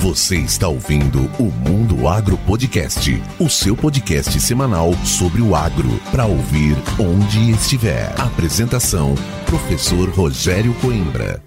Você está ouvindo o Mundo Agro Podcast, o seu podcast semanal sobre o agro, para ouvir onde estiver. Apresentação: Professor Rogério Coimbra.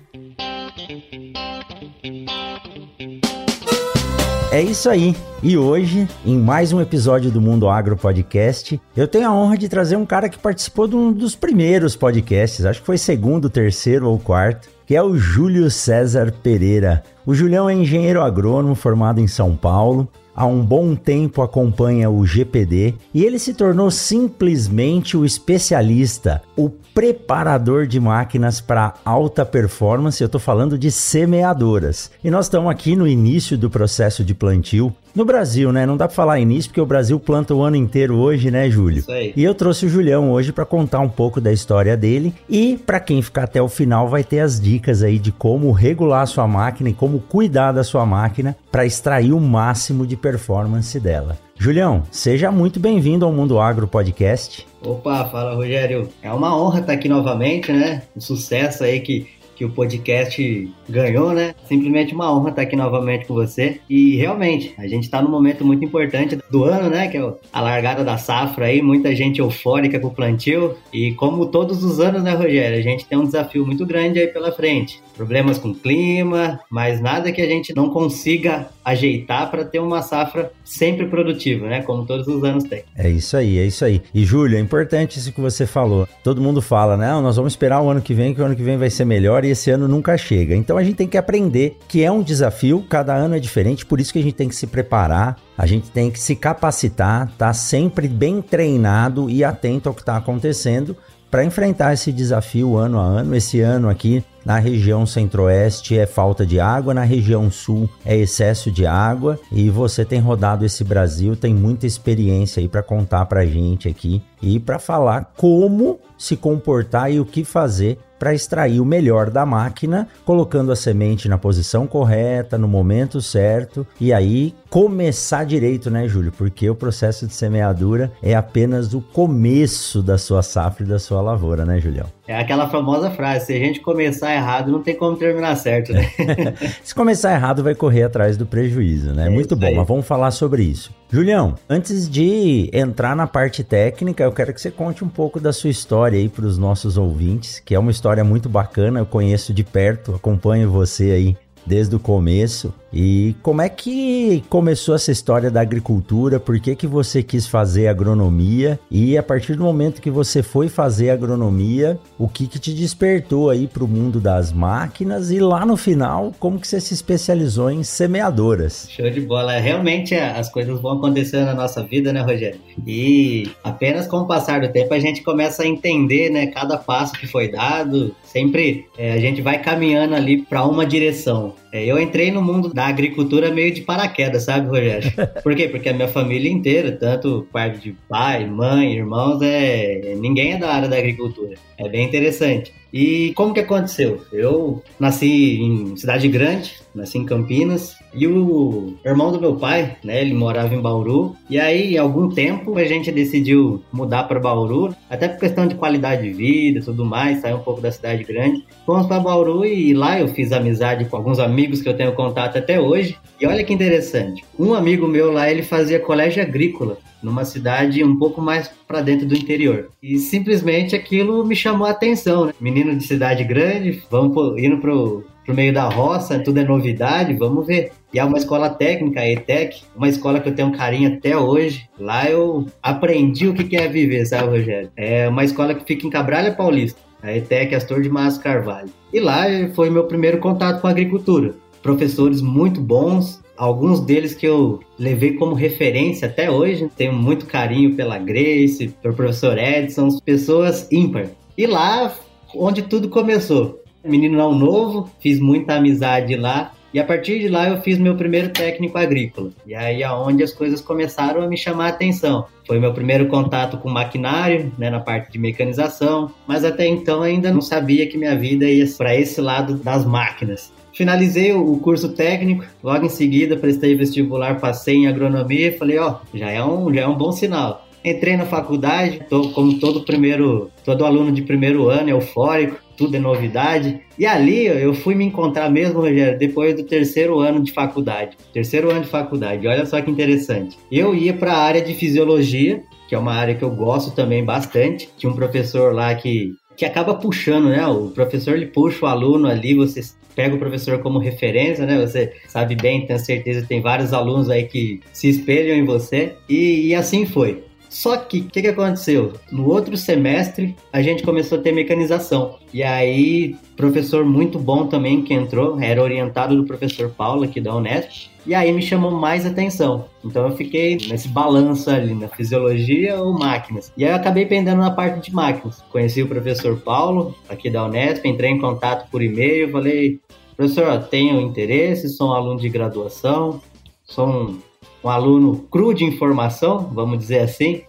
É isso aí. E hoje, em mais um episódio do Mundo Agro Podcast, eu tenho a honra de trazer um cara que participou de um dos primeiros podcasts, acho que foi segundo, terceiro ou quarto, que é o Júlio César Pereira. O Julião é engenheiro agrônomo formado em São Paulo, há um bom tempo acompanha o GPD e ele se tornou simplesmente o especialista, o preparador de máquinas para alta performance. Eu estou falando de semeadoras. E nós estamos aqui no início do processo de plantio. No Brasil, né? Não dá para falar início porque o Brasil planta o ano inteiro hoje, né, Júlio? E eu trouxe o Julião hoje para contar um pouco da história dele e para quem ficar até o final vai ter as dicas aí de como regular a sua máquina e como cuidar da sua máquina para extrair o máximo de performance dela. Julião, seja muito bem-vindo ao Mundo Agro Podcast. Opa, fala Rogério. É uma honra estar aqui novamente, né? Um sucesso aí que que o podcast ganhou, né? Simplesmente uma honra estar aqui novamente com você. E realmente, a gente está num momento muito importante do ano, né? Que é a largada da safra aí, muita gente eufórica com o plantio. E como todos os anos, né, Rogério? A gente tem um desafio muito grande aí pela frente. Problemas com o clima, mas nada que a gente não consiga ajeitar para ter uma safra sempre produtiva, né? Como todos os anos tem. É isso aí, é isso aí. E Júlio, é importante isso que você falou. Todo mundo fala, né? Nós vamos esperar o ano que vem, que o ano que vem vai ser melhor. E esse ano nunca chega. Então a gente tem que aprender que é um desafio, cada ano é diferente, por isso que a gente tem que se preparar, a gente tem que se capacitar, tá sempre bem treinado e atento ao que está acontecendo para enfrentar esse desafio ano a ano. Esse ano aqui na região centro-oeste é falta de água, na região sul é excesso de água e você tem rodado esse Brasil, tem muita experiência aí para contar para gente aqui e para falar como se comportar e o que fazer para extrair o melhor da máquina, colocando a semente na posição correta, no momento certo e aí começar direito, né, Júlio? Porque o processo de semeadura é apenas o começo da sua safra e da sua lavoura, né, Julião? É aquela famosa frase: se a gente começar errado, não tem como terminar certo, né? se começar errado, vai correr atrás do prejuízo, né? É Muito bom, aí. mas vamos falar sobre isso. Julião, antes de entrar na parte técnica, eu quero que você conte um pouco da sua história aí para os nossos ouvintes, que é uma história muito bacana, eu conheço de perto, acompanho você aí desde o começo. E como é que começou essa história da agricultura? Por que, que você quis fazer agronomia? E a partir do momento que você foi fazer agronomia, o que, que te despertou aí para o mundo das máquinas? E lá no final, como que você se especializou em semeadoras? Show de bola. Realmente as coisas vão acontecendo na nossa vida, né, Rogério? E apenas com o passar do tempo a gente começa a entender, né, cada passo que foi dado. Sempre é, a gente vai caminhando ali para uma direção. É, eu entrei no mundo da agricultura meio de paraquedas, sabe, Rogério? Por quê? Porque a minha família inteira, tanto parte de pai, mãe, irmãos, é ninguém é da área da agricultura. É bem interessante. E como que aconteceu? Eu nasci em cidade grande, nasci em Campinas, e o irmão do meu pai, né, ele morava em Bauru, e aí, em algum tempo, a gente decidiu mudar para Bauru, até por questão de qualidade de vida e tudo mais, sair um pouco da cidade grande. Fomos para Bauru e lá eu fiz amizade com alguns amigos que eu tenho contato até hoje. E olha que interessante, um amigo meu lá, ele fazia colégio agrícola numa cidade um pouco mais para dentro do interior. E simplesmente aquilo me chamou a atenção, né? Menino de cidade grande, vamos indo pro, pro meio da roça, tudo é novidade, vamos ver. E é uma escola técnica, a ETEC, uma escola que eu tenho um carinho até hoje. Lá eu aprendi o que é viver, sabe, Rogério? É uma escola que fica em Cabralha Paulista, a ETEC Astor de Márcio Carvalho. E lá foi meu primeiro contato com a agricultura. Professores muito bons, alguns deles que eu levei como referência até hoje. Tenho muito carinho pela Grace, pelo professor Edson, pessoas ímpar. E lá onde tudo começou. Menino não novo, fiz muita amizade lá. E a partir de lá eu fiz meu primeiro técnico agrícola. E aí aonde as coisas começaram a me chamar a atenção. Foi meu primeiro contato com maquinário, né, na parte de mecanização, mas até então ainda não sabia que minha vida ia para esse lado das máquinas. Finalizei o curso técnico, logo em seguida prestei vestibular, passei em agronomia e falei, ó, já é um, já é um bom sinal. Entrei na faculdade, tô, como todo primeiro, todo aluno de primeiro ano, eufórico, tudo é novidade. E ali eu fui me encontrar mesmo, Rogério, depois do terceiro ano de faculdade. Terceiro ano de faculdade, olha só que interessante. Eu ia para a área de fisiologia, que é uma área que eu gosto também bastante. Tinha um professor lá que que acaba puxando, né? O professor ele puxa o aluno ali, você pega o professor como referência, né? Você sabe bem, tenho certeza, tem vários alunos aí que se espelham em você. E, e assim foi. Só que o que, que aconteceu? No outro semestre a gente começou a ter mecanização. E aí, professor muito bom também que entrou, era orientado do professor Paulo aqui da Unesp. E aí me chamou mais atenção. Então eu fiquei nesse balanço ali, na fisiologia ou máquinas. E aí eu acabei pendendo na parte de máquinas. Conheci o professor Paulo, aqui da Unesp, entrei em contato por e-mail, falei, professor, tenho interesse, sou um aluno de graduação, sou um um aluno cru de informação, vamos dizer assim,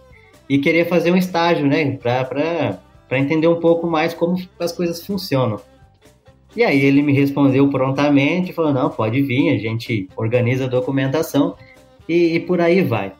e queria fazer um estágio, né, para entender um pouco mais como as coisas funcionam. E aí ele me respondeu prontamente, falou, não, pode vir, a gente organiza a documentação e, e por aí vai.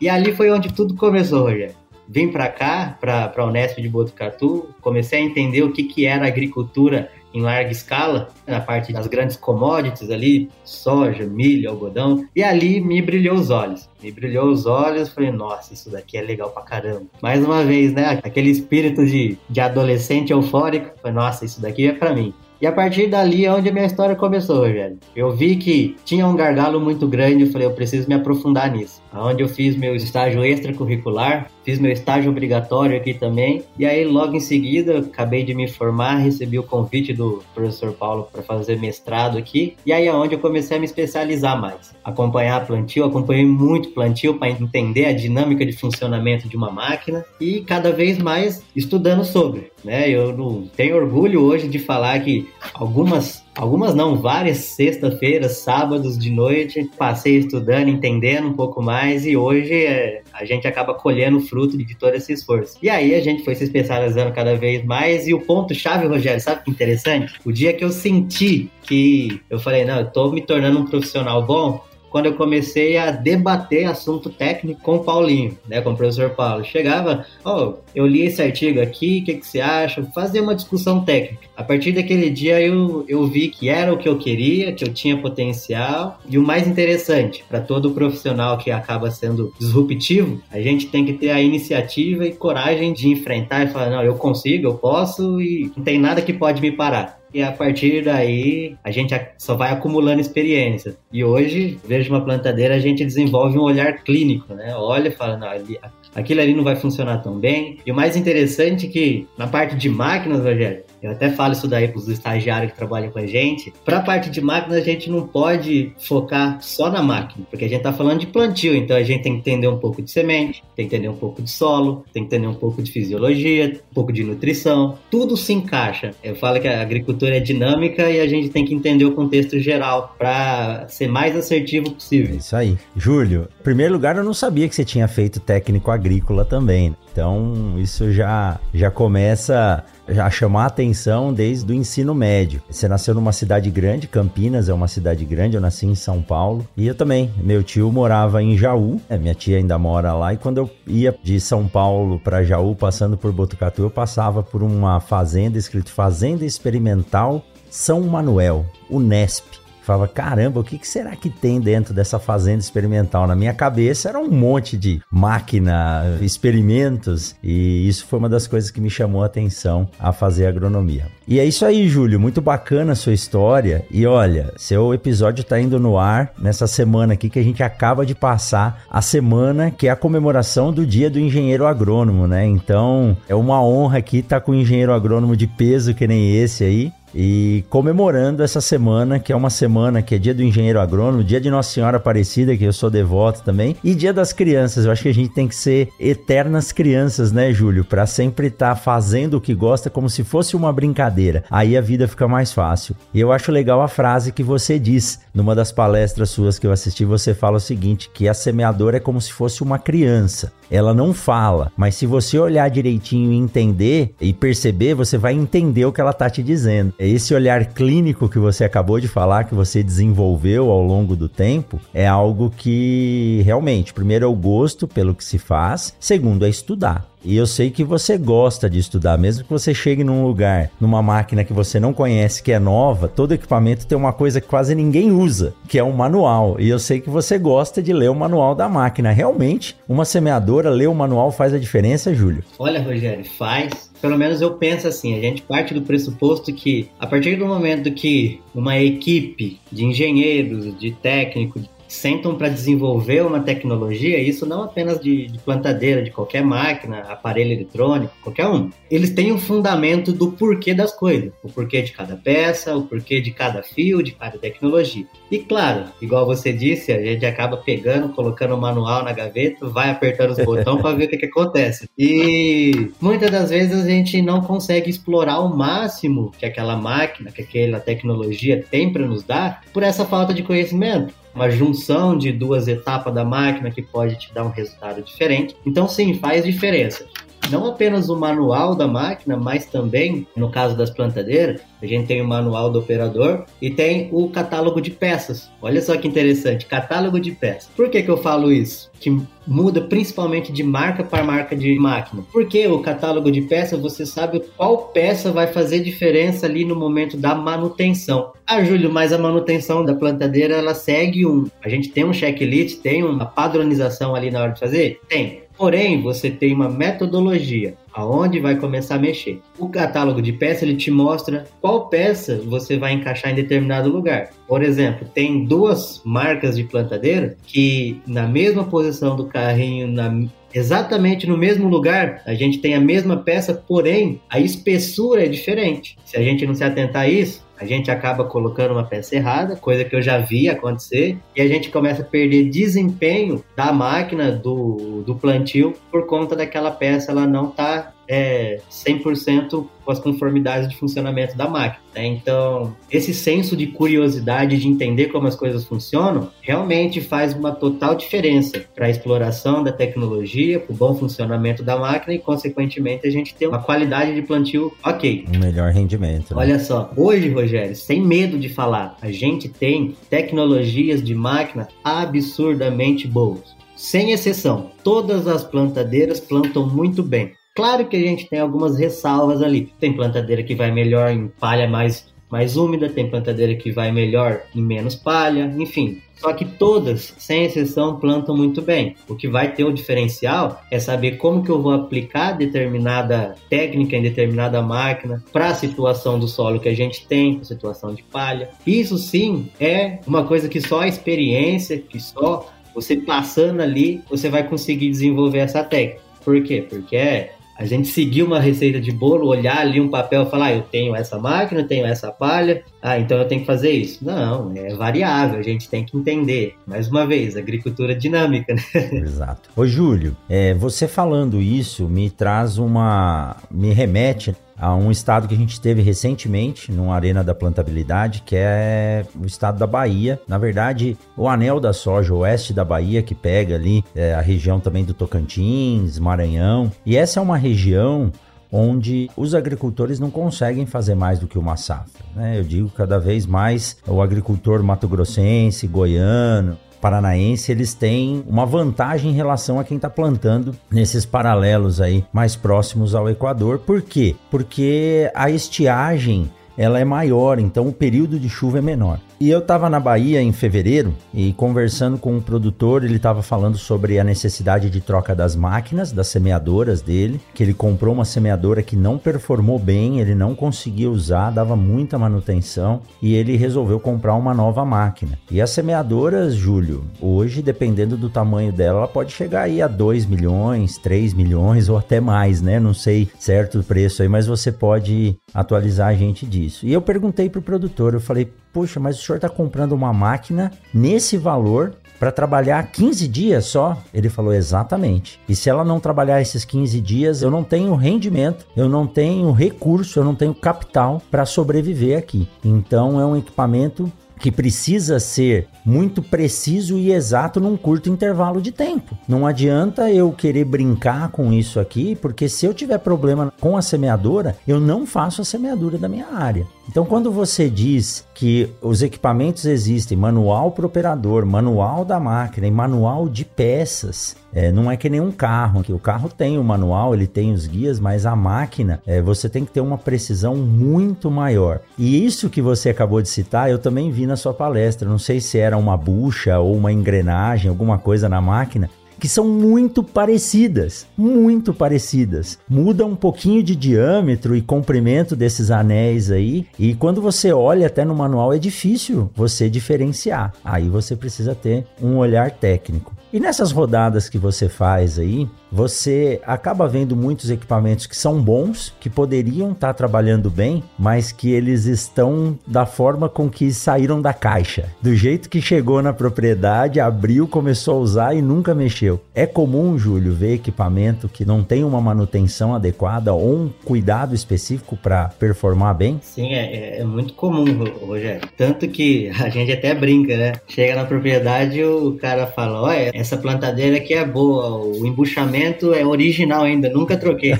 E ali foi onde tudo começou, Rogério. Vim para cá, para a Unesp de Botucatu, comecei a entender o que, que era agricultura em larga escala, na parte das grandes commodities ali, soja, milho, algodão, e ali me brilhou os olhos. Me brilhou os olhos, falei, nossa, isso daqui é legal pra caramba. Mais uma vez, né, aquele espírito de, de adolescente eufórico, falei, nossa, isso daqui é para mim. E a partir dali é onde a minha história começou, Rogério. Eu vi que tinha um gargalo muito grande, eu falei, eu preciso me aprofundar nisso. Onde eu fiz meu estágio extracurricular, fiz meu estágio obrigatório aqui também. E aí, logo em seguida, acabei de me formar, recebi o convite do professor Paulo para fazer mestrado aqui. E aí é onde eu comecei a me especializar mais. Acompanhar plantio, acompanhei muito plantio para entender a dinâmica de funcionamento de uma máquina e cada vez mais estudando sobre. Né? Eu não tenho orgulho hoje de falar que algumas algumas não, várias sexta-feiras, sábados de noite, passei estudando, entendendo um pouco mais e hoje é, a gente acaba colhendo o fruto de todo esse esforço. E aí a gente foi se especializando cada vez mais e o ponto-chave, Rogério, sabe que interessante? O dia que eu senti que eu falei, não, eu tô me tornando um profissional bom, quando eu comecei a debater assunto técnico com o Paulinho, né, com o professor Paulo. Chegava, ó, oh, eu li esse artigo aqui, o que, que você acha? Fazer uma discussão técnica. A partir daquele dia eu, eu vi que era o que eu queria, que eu tinha potencial. E o mais interessante, para todo profissional que acaba sendo disruptivo, a gente tem que ter a iniciativa e coragem de enfrentar e falar: não, eu consigo, eu posso e não tem nada que pode me parar e a partir daí a gente só vai acumulando experiência. E hoje, vejo uma plantadeira, a gente desenvolve um olhar clínico, né? Olha e fala, não, ali, aquilo ali não vai funcionar tão bem. E o mais interessante é que na parte de máquinas, Rogério, eu até falo isso daí para os estagiários que trabalham com a gente. Para a parte de máquinas, a gente não pode focar só na máquina, porque a gente está falando de plantio, então a gente tem que entender um pouco de semente, tem que entender um pouco de solo, tem que entender um pouco de fisiologia, um pouco de nutrição. Tudo se encaixa. Eu falo que a agricultura é dinâmica e a gente tem que entender o contexto geral para ser mais assertivo possível. Isso aí. Júlio, em primeiro lugar, eu não sabia que você tinha feito técnico agrícola também. Então, isso já, já começa a chamar a atenção desde o ensino médio. Você nasceu numa cidade grande, Campinas é uma cidade grande, eu nasci em São Paulo. E eu também, meu tio morava em Jaú, é, minha tia ainda mora lá. E quando eu ia de São Paulo para Jaú, passando por Botucatu, eu passava por uma fazenda escrito Fazenda Experimental São Manuel, Unesp. Falava, caramba, o que, será que tem dentro dessa fazenda experimental? Na minha cabeça era um monte de máquina, experimentos, e isso foi uma das coisas que me chamou a atenção a fazer agronomia. E é isso aí, Júlio, muito bacana a sua história. E olha, seu episódio está indo no ar nessa semana aqui que a gente acaba de passar a semana que é a comemoração do Dia do Engenheiro Agrônomo, né? Então, é uma honra aqui estar tá com um engenheiro agrônomo de peso que nem esse aí e comemorando essa semana, que é uma semana que é dia do engenheiro agrônomo, dia de Nossa Senhora Aparecida, que eu sou devoto também, e dia das crianças. Eu acho que a gente tem que ser eternas crianças, né, Júlio? Para sempre estar tá fazendo o que gosta como se fosse uma brincadeira. Aí a vida fica mais fácil. E eu acho legal a frase que você diz numa das palestras suas que eu assisti, você fala o seguinte, que a semeadora é como se fosse uma criança ela não fala, mas se você olhar direitinho e entender e perceber, você vai entender o que ela tá te dizendo. É esse olhar clínico que você acabou de falar, que você desenvolveu ao longo do tempo, é algo que realmente, primeiro é o gosto pelo que se faz, segundo é estudar. E eu sei que você gosta de estudar, mesmo que você chegue num lugar, numa máquina que você não conhece, que é nova, todo equipamento tem uma coisa que quase ninguém usa, que é um manual. E eu sei que você gosta de ler o manual da máquina. Realmente, uma semeadora ler o manual faz a diferença, Júlio? Olha, Rogério, faz. Pelo menos eu penso assim, a gente parte do pressuposto que a partir do momento que uma equipe de engenheiros, de técnicos, sentam para desenvolver uma tecnologia, isso não apenas de, de, plantadeira, de qualquer máquina, aparelho eletrônico, qualquer um. Eles têm um fundamento do porquê das coisas, o porquê de cada peça, o porquê de cada fio, de cada tecnologia. E claro, igual você disse, a gente acaba pegando, colocando o manual na gaveta, vai apertando os botões para ver o que, que acontece. E muitas das vezes a gente não consegue explorar o máximo que aquela máquina, que aquela tecnologia tem para nos dar, por essa falta de conhecimento uma junção de duas etapas da máquina que pode te dar um resultado diferente. Então, sim, faz diferença. Não apenas o manual da máquina, mas também, no caso das plantadeiras, a gente tem o manual do operador e tem o catálogo de peças. Olha só que interessante, catálogo de peças. Por que, que eu falo isso? Que muda principalmente de marca para marca de máquina. Porque o catálogo de peças você sabe qual peça vai fazer diferença ali no momento da manutenção. Ah, Júlio, mas a manutenção da plantadeira ela segue um. A gente tem um checklist, tem uma padronização ali na hora de fazer? Tem. Porém, você tem uma metodologia aonde vai começar a mexer. O catálogo de peça ele te mostra qual peça você vai encaixar em determinado lugar. Por exemplo, tem duas marcas de plantadeira que na mesma posição do carrinho, na exatamente no mesmo lugar, a gente tem a mesma peça, porém a espessura é diferente. Se a gente não se atentar a isso, a gente acaba colocando uma peça errada, coisa que eu já vi acontecer, e a gente começa a perder desempenho da máquina, do, do plantio, por conta daquela peça ela não tá é, 100% com as conformidades de funcionamento da máquina. Né? Então, esse senso de curiosidade de entender como as coisas funcionam realmente faz uma total diferença para a exploração da tecnologia, para o bom funcionamento da máquina e, consequentemente, a gente ter uma qualidade de plantio ok. Um melhor rendimento. Né? Olha só, hoje, Rogério, sem medo de falar, a gente tem tecnologias de máquina absurdamente boas. Sem exceção, todas as plantadeiras plantam muito bem. Claro que a gente tem algumas ressalvas ali. Tem plantadeira que vai melhor em palha mais, mais úmida, tem plantadeira que vai melhor em menos palha, enfim. Só que todas, sem exceção, plantam muito bem. O que vai ter o diferencial é saber como que eu vou aplicar determinada técnica em determinada máquina para a situação do solo que a gente tem, a situação de palha. Isso sim é uma coisa que só a experiência, que só você passando ali, você vai conseguir desenvolver essa técnica. Por quê? Porque é a gente seguir uma receita de bolo, olhar ali um papel e falar, ah, eu tenho essa máquina, tenho essa palha, ah, então eu tenho que fazer isso. Não, é variável, a gente tem que entender. Mais uma vez, agricultura dinâmica, né? Exato. Ô, Júlio, é, você falando isso me traz uma. me remete a um estado que a gente teve recentemente, numa arena da plantabilidade, que é o estado da Bahia. Na verdade, o anel da soja oeste da Bahia, que pega ali é, a região também do Tocantins, Maranhão. E essa é uma região onde os agricultores não conseguem fazer mais do que uma safra. Né? Eu digo cada vez mais o agricultor mato-grossense, goiano, paranaense, eles têm uma vantagem em relação a quem está plantando nesses paralelos aí mais próximos ao Equador. Por quê? Porque a estiagem ela é maior, então o período de chuva é menor. E eu estava na Bahia em fevereiro e conversando com um produtor, ele estava falando sobre a necessidade de troca das máquinas, das semeadoras dele, que ele comprou uma semeadora que não performou bem, ele não conseguia usar, dava muita manutenção e ele resolveu comprar uma nova máquina. E as semeadoras, Júlio, hoje, dependendo do tamanho dela, ela pode chegar aí a 2 milhões, 3 milhões ou até mais, né? Não sei certo o preço aí, mas você pode atualizar a gente disso. E eu perguntei pro produtor, eu falei, Poxa, mas o senhor está comprando uma máquina nesse valor para trabalhar 15 dias só? Ele falou exatamente. E se ela não trabalhar esses 15 dias, eu não tenho rendimento, eu não tenho recurso, eu não tenho capital para sobreviver aqui. Então é um equipamento que precisa ser muito preciso e exato num curto intervalo de tempo. Não adianta eu querer brincar com isso aqui, porque se eu tiver problema com a semeadora, eu não faço a semeadura da minha área. Então, quando você diz que os equipamentos existem, manual para operador, manual da máquina e manual de peças, é, não é que nem um carro, que o carro tem o manual, ele tem os guias, mas a máquina é, você tem que ter uma precisão muito maior. E isso que você acabou de citar, eu também vi na sua palestra. Não sei se era uma bucha ou uma engrenagem, alguma coisa na máquina, que são muito parecidas, muito parecidas. Muda um pouquinho de diâmetro e comprimento desses anéis aí, e quando você olha até no manual é difícil você diferenciar. Aí você precisa ter um olhar técnico. E nessas rodadas que você faz aí, você acaba vendo muitos equipamentos que são bons, que poderiam estar tá trabalhando bem, mas que eles estão da forma com que saíram da caixa. Do jeito que chegou na propriedade, abriu, começou a usar e nunca mexeu. É comum, Júlio, ver equipamento que não tem uma manutenção adequada ou um cuidado específico para performar bem? Sim, é, é, é muito comum, Rogério. Tanto que a gente até brinca, né? Chega na propriedade o cara fala: olha, essa plantadeira aqui é boa, o embuchamento é original ainda, nunca troquei.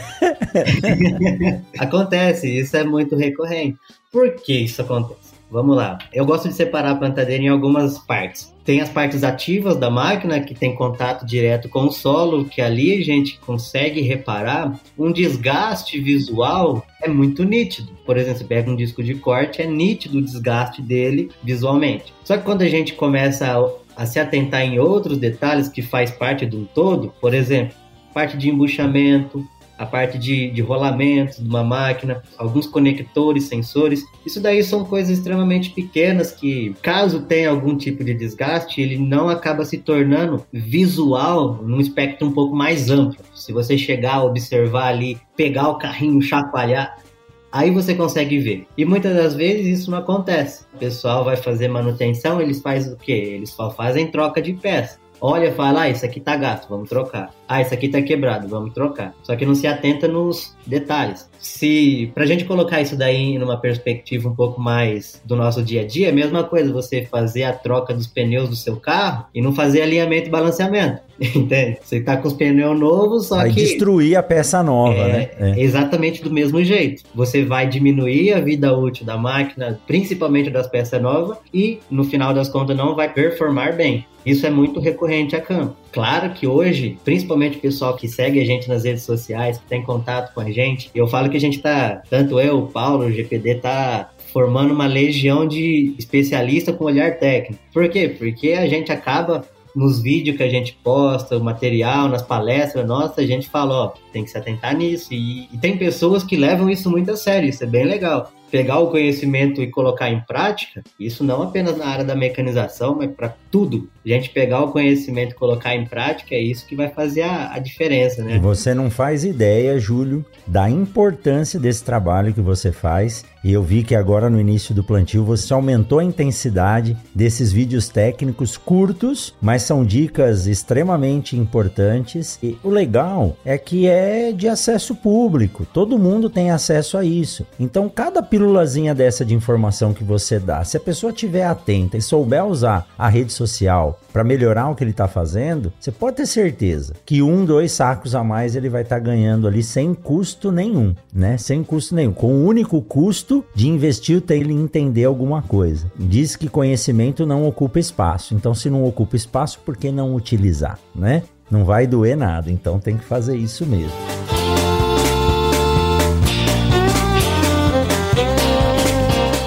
acontece, isso é muito recorrente. Por que isso acontece? Vamos lá. Eu gosto de separar a plantadeira em algumas partes. Tem as partes ativas da máquina, que tem contato direto com o solo, que ali a gente consegue reparar um desgaste visual é muito nítido. Por exemplo, você pega um disco de corte, é nítido o desgaste dele visualmente. Só que quando a gente começa a a se atentar em outros detalhes que faz parte de um todo, por exemplo, parte de embuchamento, a parte de, de rolamentos de uma máquina, alguns conectores, sensores. Isso daí são coisas extremamente pequenas que, caso tenha algum tipo de desgaste, ele não acaba se tornando visual num espectro um pouco mais amplo. Se você chegar observar ali, pegar o carrinho, chacoalhar, Aí você consegue ver. E muitas das vezes isso não acontece. O pessoal vai fazer manutenção, eles fazem o quê? Eles só fazem troca de peça. Olha fala, ah, isso aqui tá gasto, vamos trocar. Ah, isso aqui tá quebrado, vamos trocar. Só que não se atenta nos detalhes. Se pra gente colocar isso daí numa perspectiva um pouco mais do nosso dia a dia, é a mesma coisa você fazer a troca dos pneus do seu carro e não fazer alinhamento e balanceamento. Entende? Você tá com os pneus novos, só vai que. Vai destruir a peça nova, é, né? É. Exatamente do mesmo jeito. Você vai diminuir a vida útil da máquina, principalmente das peças novas, e no final das contas não vai performar bem. Isso é muito recorrente a campo. Claro que hoje, principalmente o pessoal que segue a gente nas redes sociais, que tem contato com a gente, eu falo que a gente tá, tanto eu, o Paulo, o GPD, tá formando uma legião de especialistas com olhar técnico. Por quê? Porque a gente acaba nos vídeos que a gente posta, o material, nas palestras nossa, a gente fala, ó, tem que se atentar nisso. E, e, tem pessoas que levam isso muito a sério, isso é bem legal. Pegar o conhecimento e colocar em prática, isso não apenas na área da mecanização, mas para tudo. A gente pegar o conhecimento e colocar em prática, é isso que vai fazer a, a diferença, né? Você não faz ideia, Júlio, da importância desse trabalho que você faz e eu vi que agora no início do plantio você aumentou a intensidade desses vídeos técnicos curtos, mas são dicas extremamente importantes. E o legal é que é de acesso público, todo mundo tem acesso a isso. Então, cada pílulazinha dessa de informação que você dá, se a pessoa estiver atenta e souber usar a rede social para melhorar o que ele está fazendo, você pode ter certeza que um, dois sacos a mais ele vai estar tá ganhando ali sem custo nenhum, né? Sem custo nenhum, com o único custo de investir ele entender alguma coisa. Diz que conhecimento não ocupa espaço. Então, se não ocupa espaço, por que não utilizar, né? Não vai doer nada, então tem que fazer isso mesmo.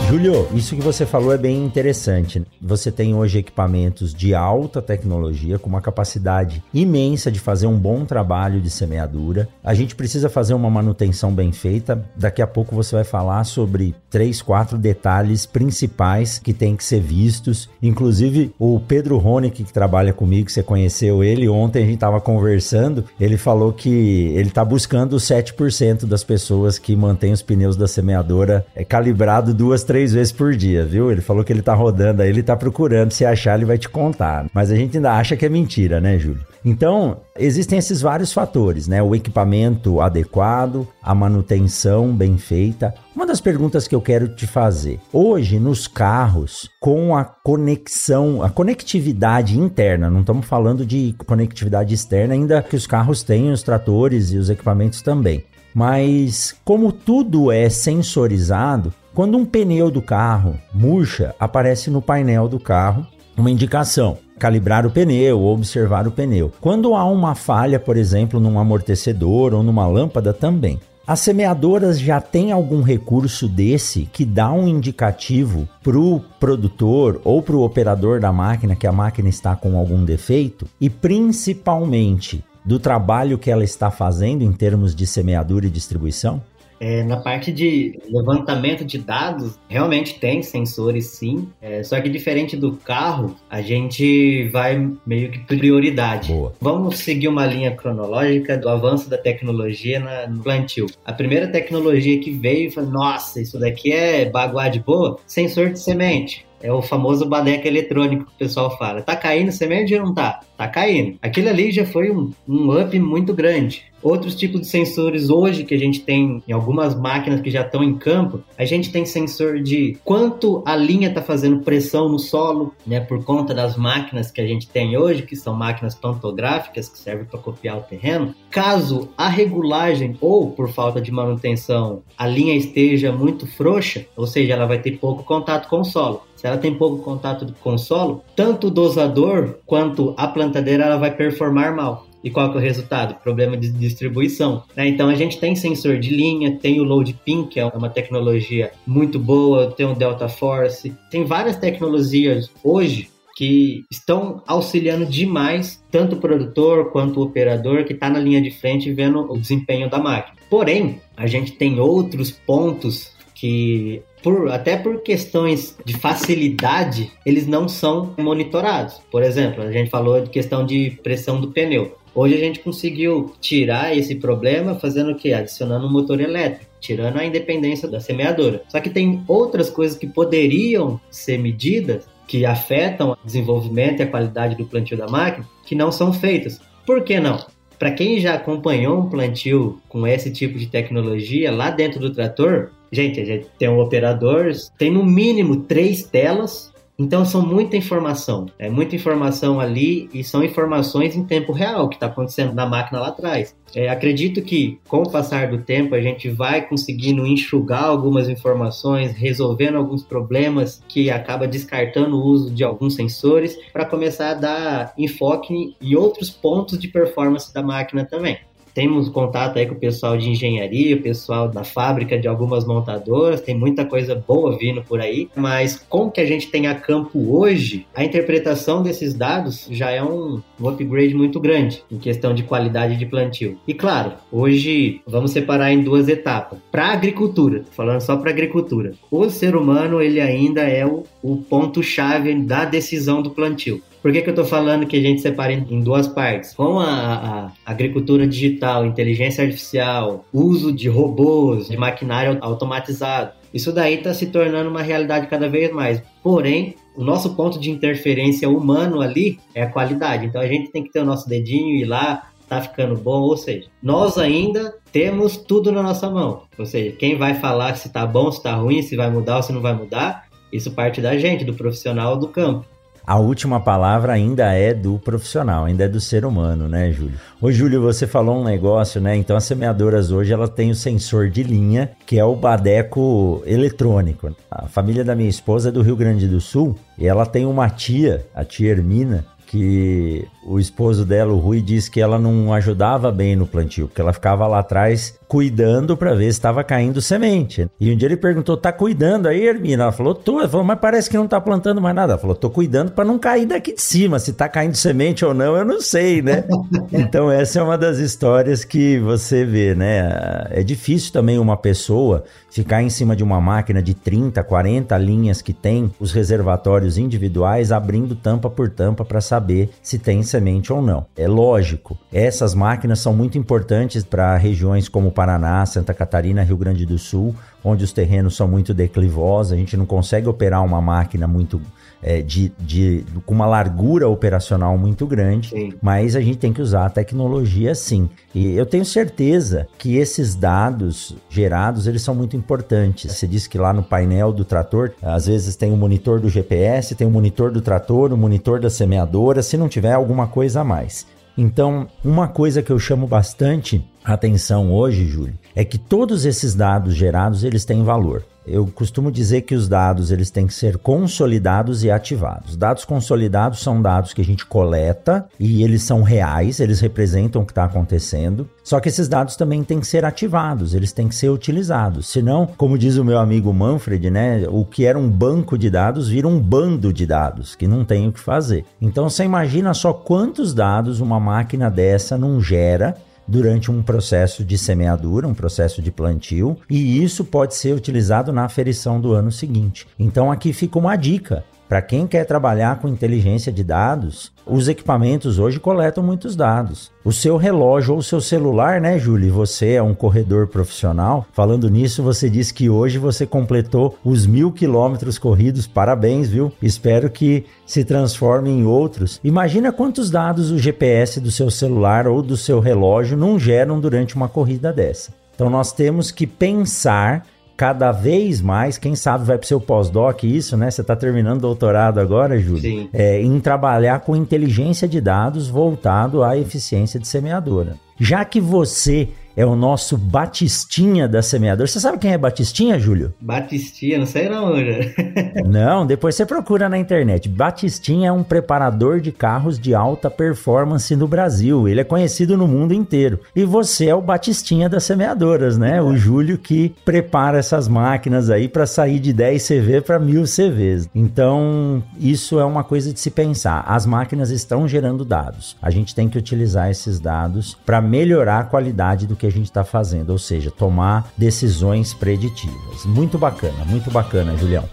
Júlio, isso que você falou é bem interessante. Você tem hoje equipamentos de alta tecnologia, com uma capacidade imensa de fazer um bom trabalho de semeadura. A gente precisa fazer uma manutenção bem feita. Daqui a pouco você vai falar sobre três, quatro detalhes principais que tem que ser vistos. Inclusive, o Pedro Ronick, que trabalha comigo, você conheceu ele, ontem a gente estava conversando, ele falou que ele está buscando 7% das pessoas que mantêm os pneus da semeadora é, calibrado duas, três três vezes por dia, viu? Ele falou que ele tá rodando aí, ele tá procurando. Se achar, ele vai te contar. Mas a gente ainda acha que é mentira, né, Júlio? Então, existem esses vários fatores, né? O equipamento adequado, a manutenção bem feita. Uma das perguntas que eu quero te fazer: hoje, nos carros, com a conexão, a conectividade interna, não estamos falando de conectividade externa, ainda que os carros tenham os tratores e os equipamentos também. Mas como tudo é sensorizado, quando um pneu do carro murcha, aparece no painel do carro uma indicação calibrar o pneu observar o pneu. Quando há uma falha, por exemplo, num amortecedor ou numa lâmpada também. As semeadoras já têm algum recurso desse que dá um indicativo para o produtor ou para o operador da máquina que a máquina está com algum defeito e principalmente do trabalho que ela está fazendo em termos de semeadura e distribuição? É, na parte de levantamento de dados, realmente tem sensores sim, é, só que diferente do carro, a gente vai meio que prioridade. Boa. Vamos seguir uma linha cronológica do avanço da tecnologia na, no plantio. A primeira tecnologia que veio foi, nossa, isso daqui é baguá de boa, sensor de semente. É o famoso badeca eletrônico que o pessoal fala. Tá caindo semente ou não tá? Tá caindo. Aquilo ali já foi um, um up muito grande. Outros tipos de sensores hoje que a gente tem em algumas máquinas que já estão em campo, a gente tem sensor de quanto a linha está fazendo pressão no solo, né, por conta das máquinas que a gente tem hoje, que são máquinas pantográficas que servem para copiar o terreno. Caso a regulagem ou por falta de manutenção a linha esteja muito frouxa, ou seja, ela vai ter pouco contato com o solo. Se ela tem pouco contato com o solo, tanto o dosador quanto a plantadeira ela vai performar mal. E qual que é o resultado? Problema de distribuição. Né? Então a gente tem sensor de linha, tem o Load Pin, que é uma tecnologia muito boa, tem o Delta Force, tem várias tecnologias hoje que estão auxiliando demais tanto o produtor quanto o operador que está na linha de frente vendo o desempenho da máquina. Porém, a gente tem outros pontos que por, até por questões de facilidade, eles não são monitorados. Por exemplo, a gente falou de questão de pressão do pneu. Hoje a gente conseguiu tirar esse problema fazendo o quê? Adicionando um motor elétrico, tirando a independência da semeadora. Só que tem outras coisas que poderiam ser medidas que afetam o desenvolvimento e a qualidade do plantio da máquina que não são feitas. Por que não? Para quem já acompanhou um plantio com esse tipo de tecnologia lá dentro do trator, gente, a gente tem um operador, tem no mínimo três telas então são muita informação, é muita informação ali e são informações em tempo real que está acontecendo na máquina lá atrás. É, acredito que com o passar do tempo a gente vai conseguindo enxugar algumas informações, resolvendo alguns problemas que acaba descartando o uso de alguns sensores para começar a dar enfoque em outros pontos de performance da máquina também. Temos contato aí com o pessoal de engenharia, o pessoal da fábrica de algumas montadoras, tem muita coisa boa vindo por aí, mas com que a gente tem a campo hoje, a interpretação desses dados já é um, um upgrade muito grande em questão de qualidade de plantio. E claro, hoje vamos separar em duas etapas. Para agricultura, falando só para agricultura, o ser humano ele ainda é o, o ponto-chave da decisão do plantio. Por que, que eu estou falando que a gente separa em, duas partes? Com a, a, agricultura digital, inteligência artificial, uso de robôs, de maquinário automatizado, isso daí está se tornando uma realidade cada vez mais. Porém, o nosso ponto de interferência humano ali é a qualidade. Então a gente tem que ter o nosso dedinho e ir lá, tá ficando bom, ou seja, nós ainda temos tudo na nossa mão. Ou seja, quem vai falar se tá bom, se tá ruim, se vai mudar ou se não vai mudar, isso parte da gente, do profissional do campo a última palavra ainda é do profissional, ainda é do ser humano, né, Júlio? Ô, Júlio, você falou um negócio, né? Então, as semeadoras hoje, ela tem o sensor de linha, que é o badeco eletrônico. A família da minha esposa é do Rio Grande do Sul e ela tem uma tia, a tia Hermina, que o esposo dela, o Rui, disse que ela não ajudava bem no plantio, porque ela ficava lá atrás cuidando para ver se estava caindo semente. E um dia ele perguntou: "Tá cuidando aí, Hermina?" Ela falou: "Tô". Ela falou: "Mas parece que não tá plantando mais nada". Ela falou: "Tô cuidando para não cair daqui de cima, se tá caindo semente ou não, eu não sei, né?" então essa é uma das histórias que você vê, né? É difícil também uma pessoa ficar em cima de uma máquina de 30, 40 linhas que tem os reservatórios individuais abrindo tampa por tampa para saber se tem semente ou não. É lógico, essas máquinas são muito importantes para regiões como Paraná, Santa Catarina, Rio Grande do Sul, onde os terrenos são muito declivosos, a gente não consegue operar uma máquina muito é, de, de, com uma largura operacional muito grande, sim. mas a gente tem que usar a tecnologia sim. E eu tenho certeza que esses dados gerados, eles são muito importantes. Você disse que lá no painel do trator, às vezes tem o um monitor do GPS, tem o um monitor do trator, o um monitor da semeadora, se não tiver alguma coisa a mais. Então, uma coisa que eu chamo bastante atenção hoje, Júlio, é que todos esses dados gerados, eles têm valor. Eu costumo dizer que os dados eles têm que ser consolidados e ativados. Dados consolidados são dados que a gente coleta e eles são reais, eles representam o que está acontecendo. Só que esses dados também têm que ser ativados, eles têm que ser utilizados. Senão, como diz o meu amigo Manfred, né, o que era um banco de dados vira um bando de dados que não tem o que fazer. Então você imagina só quantos dados uma máquina dessa não gera durante um processo de semeadura, um processo de plantio, e isso pode ser utilizado na aferição do ano seguinte. Então aqui fica uma dica. Para quem quer trabalhar com inteligência de dados, os equipamentos hoje coletam muitos dados. O seu relógio ou o seu celular, né, Júlio? Você é um corredor profissional. Falando nisso, você disse que hoje você completou os mil quilômetros corridos. Parabéns, viu? Espero que se transforme em outros. Imagina quantos dados o GPS do seu celular ou do seu relógio não geram durante uma corrida dessa. Então nós temos que pensar cada vez mais, quem sabe vai para o seu pós-doc isso, né? Você está terminando o doutorado agora, Júlio? Sim. É, em trabalhar com inteligência de dados voltado à eficiência de semeadora. Já que você é o nosso Batistinha da semeadora. Você sabe quem é Batistinha, Júlio? Batistinha, não sei não, Júlio. não, depois você procura na internet. Batistinha é um preparador de carros de alta performance no Brasil. Ele é conhecido no mundo inteiro. E você é o Batistinha das semeadoras, né? É. O Júlio que prepara essas máquinas aí para sair de 10 CV para 1000 CVs. Então, isso é uma coisa de se pensar. As máquinas estão gerando dados. A gente tem que utilizar esses dados para melhorar a qualidade do que que a gente está fazendo, ou seja, tomar decisões preditivas. Muito bacana, muito bacana, Julião.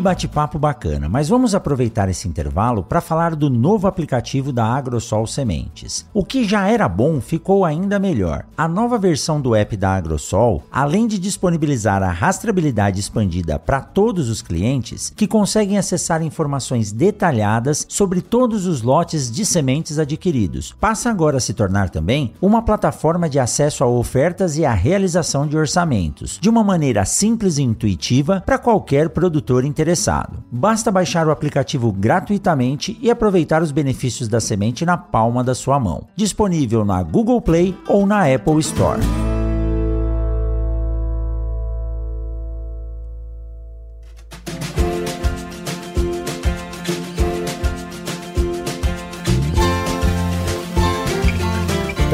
Bate-papo bacana, mas vamos aproveitar esse intervalo para falar do novo aplicativo da Agrosol Sementes. O que já era bom ficou ainda melhor. A nova versão do app da Agrosol, além de disponibilizar a rastreabilidade expandida para todos os clientes, que conseguem acessar informações detalhadas sobre todos os lotes de sementes adquiridos, passa agora a se tornar também uma plataforma de acesso a ofertas e a realização de orçamentos, de uma maneira simples e intuitiva para qualquer produtor interessado interessado. Basta baixar o aplicativo gratuitamente e aproveitar os benefícios da semente na palma da sua mão. Disponível na Google Play ou na Apple Store.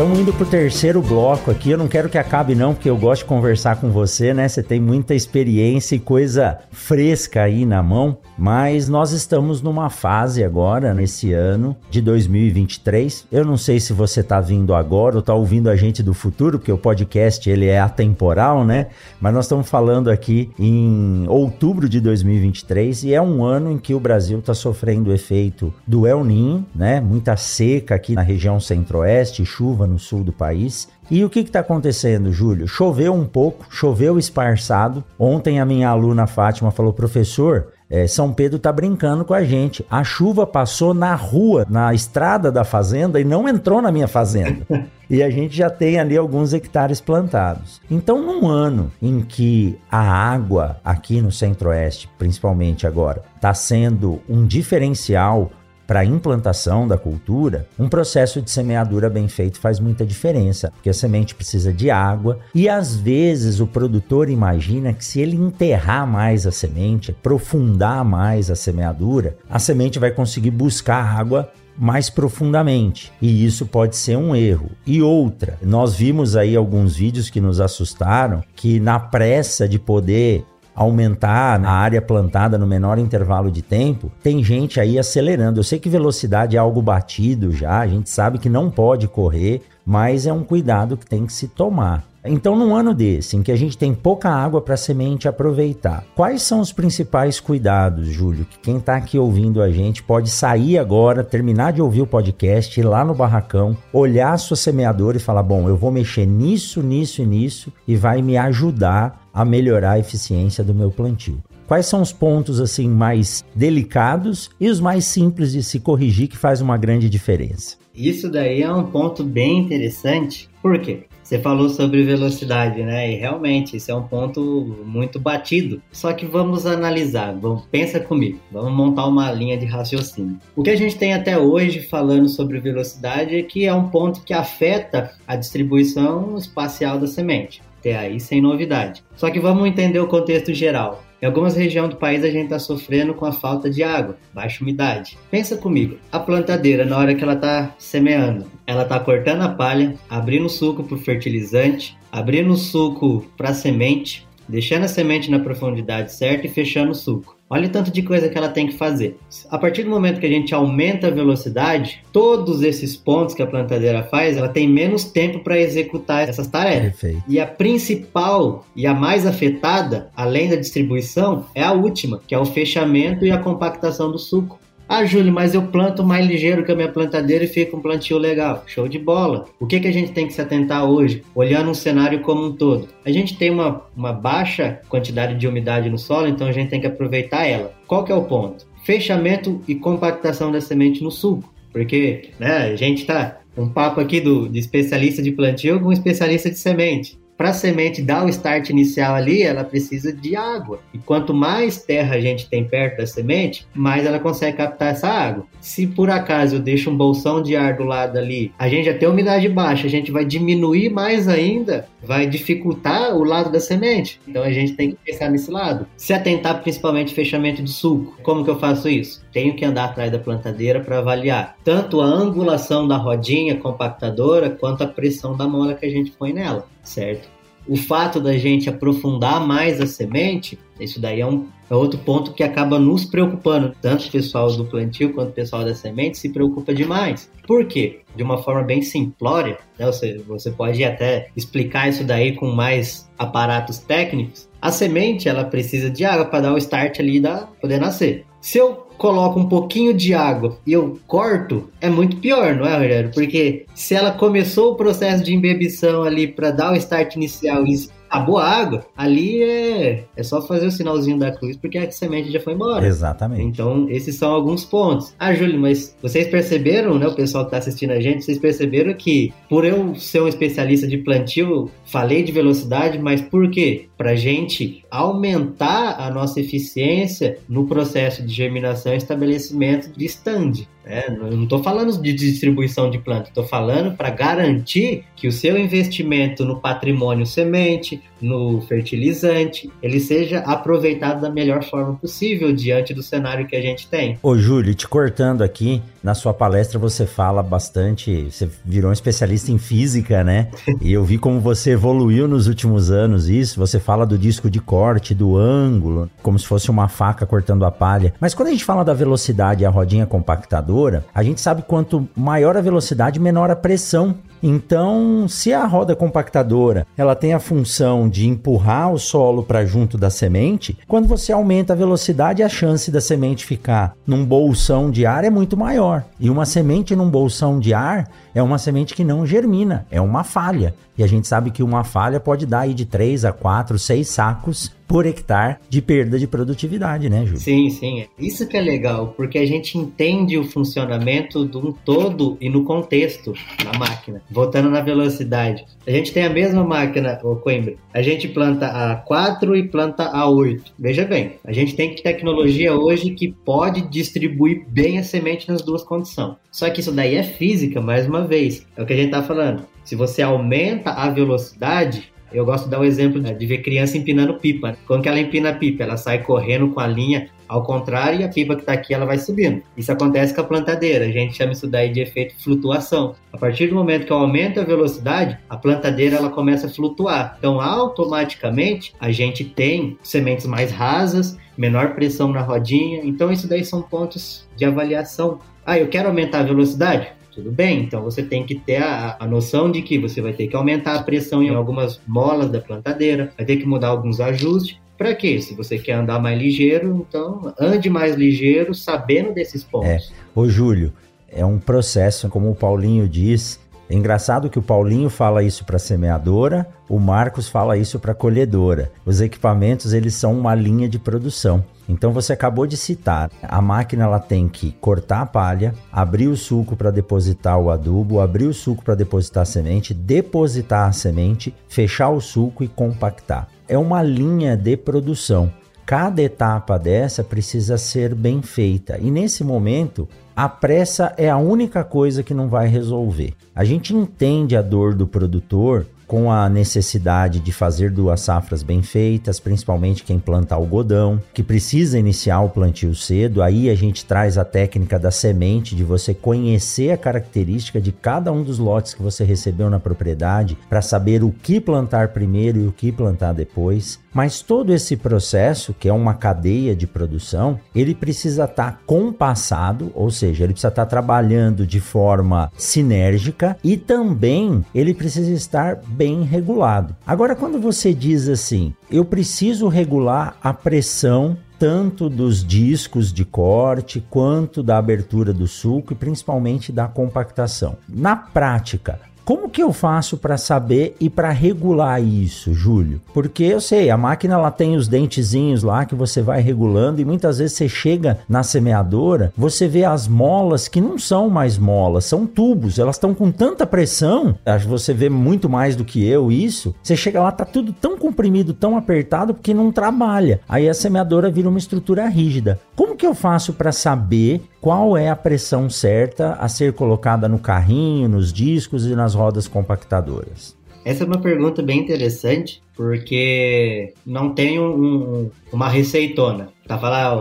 Estamos indo para o terceiro bloco aqui. Eu não quero que acabe, não, porque eu gosto de conversar com você, né? Você tem muita experiência e coisa fresca aí na mão. Mas nós estamos numa fase agora, nesse ano de 2023. Eu não sei se você está vindo agora ou está ouvindo a gente do futuro, porque o podcast ele é atemporal, né? Mas nós estamos falando aqui em outubro de 2023 e é um ano em que o Brasil está sofrendo o efeito do El Ninho, né? Muita seca aqui na região centro-oeste, chuva no sul do país. E o que está acontecendo, Júlio? Choveu um pouco, choveu esparçado. Ontem a minha aluna Fátima falou, professor, é, São Pedro está brincando com a gente. A chuva passou na rua, na estrada da fazenda e não entrou na minha fazenda. e a gente já tem ali alguns hectares plantados. Então, num ano em que a água aqui no Centro-Oeste, principalmente agora, está sendo um diferencial para a implantação da cultura, um processo de semeadura bem feito faz muita diferença, porque a semente precisa de água e às vezes o produtor imagina que se ele enterrar mais a semente, aprofundar mais a semeadura, a semente vai conseguir buscar água mais profundamente. E isso pode ser um erro. E outra, nós vimos aí alguns vídeos que nos assustaram que na pressa de poder aumentar a área plantada no menor intervalo de tempo, tem gente aí acelerando. Eu sei que velocidade é algo batido já, a gente sabe que não pode correr, mas é um cuidado que tem que se tomar. Então, num ano desse, em que a gente tem pouca água para a semente aproveitar, quais são os principais cuidados, Júlio, que quem está aqui ouvindo a gente pode sair agora, terminar de ouvir o podcast, ir lá no barracão, olhar a sua semeadora e falar: bom, eu vou mexer nisso, nisso e nisso e vai me ajudar a melhorar a eficiência do meu plantio. Quais são os pontos assim mais delicados e os mais simples de se corrigir que faz uma grande diferença? Isso daí é um ponto bem interessante. Por quê? Você falou sobre velocidade, né? E realmente, isso é um ponto muito batido. Só que vamos analisar, vamos, pensa comigo, vamos montar uma linha de raciocínio. O que a gente tem até hoje falando sobre velocidade é que é um ponto que afeta a distribuição espacial da semente. Até aí, sem novidade. Só que vamos entender o contexto geral. Em algumas regiões do país a gente está sofrendo com a falta de água, baixa umidade. Pensa comigo, a plantadeira na hora que ela está semeando, ela está cortando a palha, abrindo suco para fertilizante, abrindo suco para semente, deixando a semente na profundidade certa e fechando o suco. Olha o tanto de coisa que ela tem que fazer. A partir do momento que a gente aumenta a velocidade, todos esses pontos que a plantadeira faz, ela tem menos tempo para executar essas tarefas. Perfeito. E a principal e a mais afetada, além da distribuição, é a última, que é o fechamento e a compactação do suco. Ah, Júlio, mas eu planto mais ligeiro que a minha plantadeira e fica um plantio legal. Show de bola. O que, que a gente tem que se atentar hoje, olhando um cenário como um todo? A gente tem uma, uma baixa quantidade de umidade no solo, então a gente tem que aproveitar ela. Qual que é o ponto? Fechamento e compactação da semente no sulco. Porque né, a gente tá um papo aqui do, de especialista de plantio com especialista de semente para a semente dar o start inicial ali, ela precisa de água. E quanto mais terra a gente tem perto da semente, mais ela consegue captar essa água. Se por acaso eu deixo um bolsão de ar do lado ali, a gente já tem umidade baixa, a gente vai diminuir mais ainda, vai dificultar o lado da semente. Então a gente tem que pensar nesse lado. Se atentar principalmente fechamento de suco. Como que eu faço isso? Tenho que andar atrás da plantadeira para avaliar tanto a angulação da rodinha compactadora quanto a pressão da mola que a gente põe nela certo? O fato da gente aprofundar mais a semente, isso daí é, um, é outro ponto que acaba nos preocupando. Tanto o pessoal do plantio quanto o pessoal da semente se preocupa demais. Por quê? De uma forma bem simplória, né? você, você pode até explicar isso daí com mais aparatos técnicos. A semente ela precisa de água para dar o start ali da poder nascer. Se eu coloco um pouquinho de água e eu corto, é muito pior, não é, Rogério? Porque se ela começou o processo de embebição ali para dar o start inicial e acabou a água, ali é, é só fazer o sinalzinho da cruz porque a semente já foi embora. Exatamente. Então, esses são alguns pontos. Ah, Júlio, mas vocês perceberam, né, o pessoal que está assistindo a gente, vocês perceberam que por eu ser um especialista de plantio, falei de velocidade, mas por quê? Para gente aumentar a nossa eficiência no processo de germinação e estabelecimento de stand. É, não estou falando de distribuição de planta, estou falando para garantir que o seu investimento no patrimônio semente, no fertilizante, ele seja aproveitado da melhor forma possível diante do cenário que a gente tem. Ô Júlio, te cortando aqui, na sua palestra você fala bastante, você virou um especialista em física, né? e eu vi como você evoluiu nos últimos anos isso, você fala do disco de corte, do ângulo, como se fosse uma faca cortando a palha. Mas quando a gente fala da velocidade e a rodinha compactadora, a gente sabe quanto maior a velocidade, menor a pressão então, se a roda compactadora ela tem a função de empurrar o solo para junto da semente, quando você aumenta a velocidade, a chance da semente ficar num bolsão de ar é muito maior. E uma semente num bolsão de ar é uma semente que não germina, é uma falha. E a gente sabe que uma falha pode dar aí de 3 a 4, 6 sacos por hectare de perda de produtividade, né, Júlio? Sim, sim. Isso que é legal, porque a gente entende o funcionamento de um todo e no contexto da máquina. Voltando na velocidade. A gente tem a mesma máquina, o Coimbra. A gente planta a 4 e planta a 8. Veja bem, a gente tem tecnologia hoje que pode distribuir bem a semente nas duas condições. Só que isso daí é física, mais uma vez. É o que a gente está falando. Se você aumenta a velocidade, eu gosto de dar o um exemplo de ver criança empinando pipa. Quando que ela empina a pipa? Ela sai correndo com a linha ao contrário e a pipa que está aqui ela vai subindo. Isso acontece com a plantadeira. A gente chama isso daí de efeito flutuação. A partir do momento que eu aumento a velocidade, a plantadeira ela começa a flutuar. Então, automaticamente, a gente tem sementes mais rasas, menor pressão na rodinha. Então, isso daí são pontos de avaliação. Ah, eu quero aumentar a velocidade? Tudo bem, então você tem que ter a, a, noção de que você vai ter que aumentar a pressão em algumas molas da plantadeira, vai ter que mudar alguns ajustes. Para quê? Se você quer andar mais ligeiro, então ande mais ligeiro, sabendo desses pontos. É. Ô, Júlio, é um processo, como o Paulinho diz, É engraçado que o Paulinho fala isso para semeadora, o Marcos fala isso para colhedora. Os equipamentos eles são uma linha de produção. Então você acabou de citar, a máquina ela tem que cortar a palha, abrir o suco para depositar o adubo, abrir o suco para depositar a semente, depositar a semente, fechar o suco e compactar. É uma linha de produção. Cada etapa dessa precisa ser bem feita. E nesse momento, a pressa é a única coisa que não vai resolver. A gente entende a dor do produtor com a necessidade de fazer duas safras bem feitas, principalmente quem planta algodão, que precisa iniciar o plantio cedo. Aí a gente traz a técnica da semente, de você conhecer a característica de cada um dos lotes que você recebeu na propriedade para saber o que plantar primeiro e o que plantar depois. Mas todo esse processo, que é uma cadeia de produção, ele precisa estar tá compassado, ou seja, ele precisa estar tá trabalhando de forma sinérgica e também ele precisa estar bem regulado. Agora, quando você diz assim, eu preciso regular a pressão tanto dos discos de corte quanto da abertura do suco e principalmente da compactação. Na prática, como que eu faço para saber e para regular isso, Júlio? Porque eu sei, a máquina ela tem os dentezinhos lá que você vai regulando e muitas vezes você chega na semeadora, você vê as molas que não são mais molas, são tubos, elas estão com tanta pressão, acho que você vê muito mais do que eu isso. Você chega lá tá tudo tão comprimido, tão apertado porque não trabalha. Aí a semeadora vira uma estrutura rígida. Como que eu faço para saber qual é a pressão certa a ser colocada no carrinho, nos discos e nas rodas compactadoras? Essa é uma pergunta bem interessante, porque não tem um, uma receitona. Tá falar,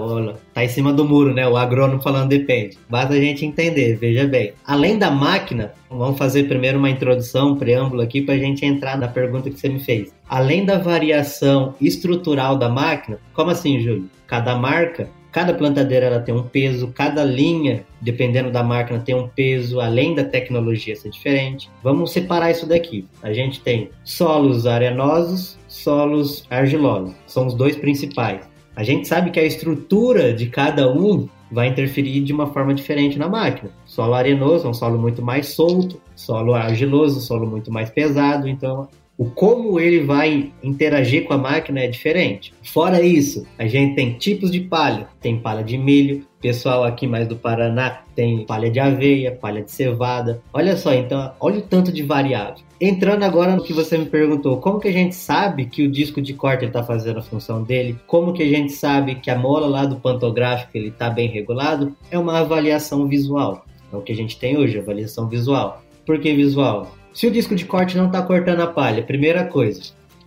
tá em cima do muro, né? O agrônomo falando depende. Basta a gente entender, veja bem. Além da máquina, vamos fazer primeiro uma introdução, um preâmbulo aqui para a gente entrar na pergunta que você me fez. Além da variação estrutural da máquina, como assim, Júlio? Cada marca Cada plantadeira ela tem um peso, cada linha, dependendo da máquina, tem um peso, além da tecnologia ser diferente. Vamos separar isso daqui. A gente tem solos arenosos, solos argilosos. São os dois principais. A gente sabe que a estrutura de cada um vai interferir de uma forma diferente na máquina. Solo arenoso é um solo muito mais solto, solo argiloso, solo muito mais pesado, então o como ele vai interagir com a máquina é diferente. Fora isso, a gente tem tipos de palha. Tem palha de milho, pessoal aqui mais do Paraná tem palha de aveia, palha de cevada. Olha só, então, olha o tanto de variável. Entrando agora no que você me perguntou, como que a gente sabe que o disco de corte está fazendo a função dele? Como que a gente sabe que a mola lá do pantográfico ele está bem regulado? É uma avaliação visual. É o que a gente tem hoje, avaliação visual. Por que visual? Se o disco de corte não está cortando a palha, primeira coisa,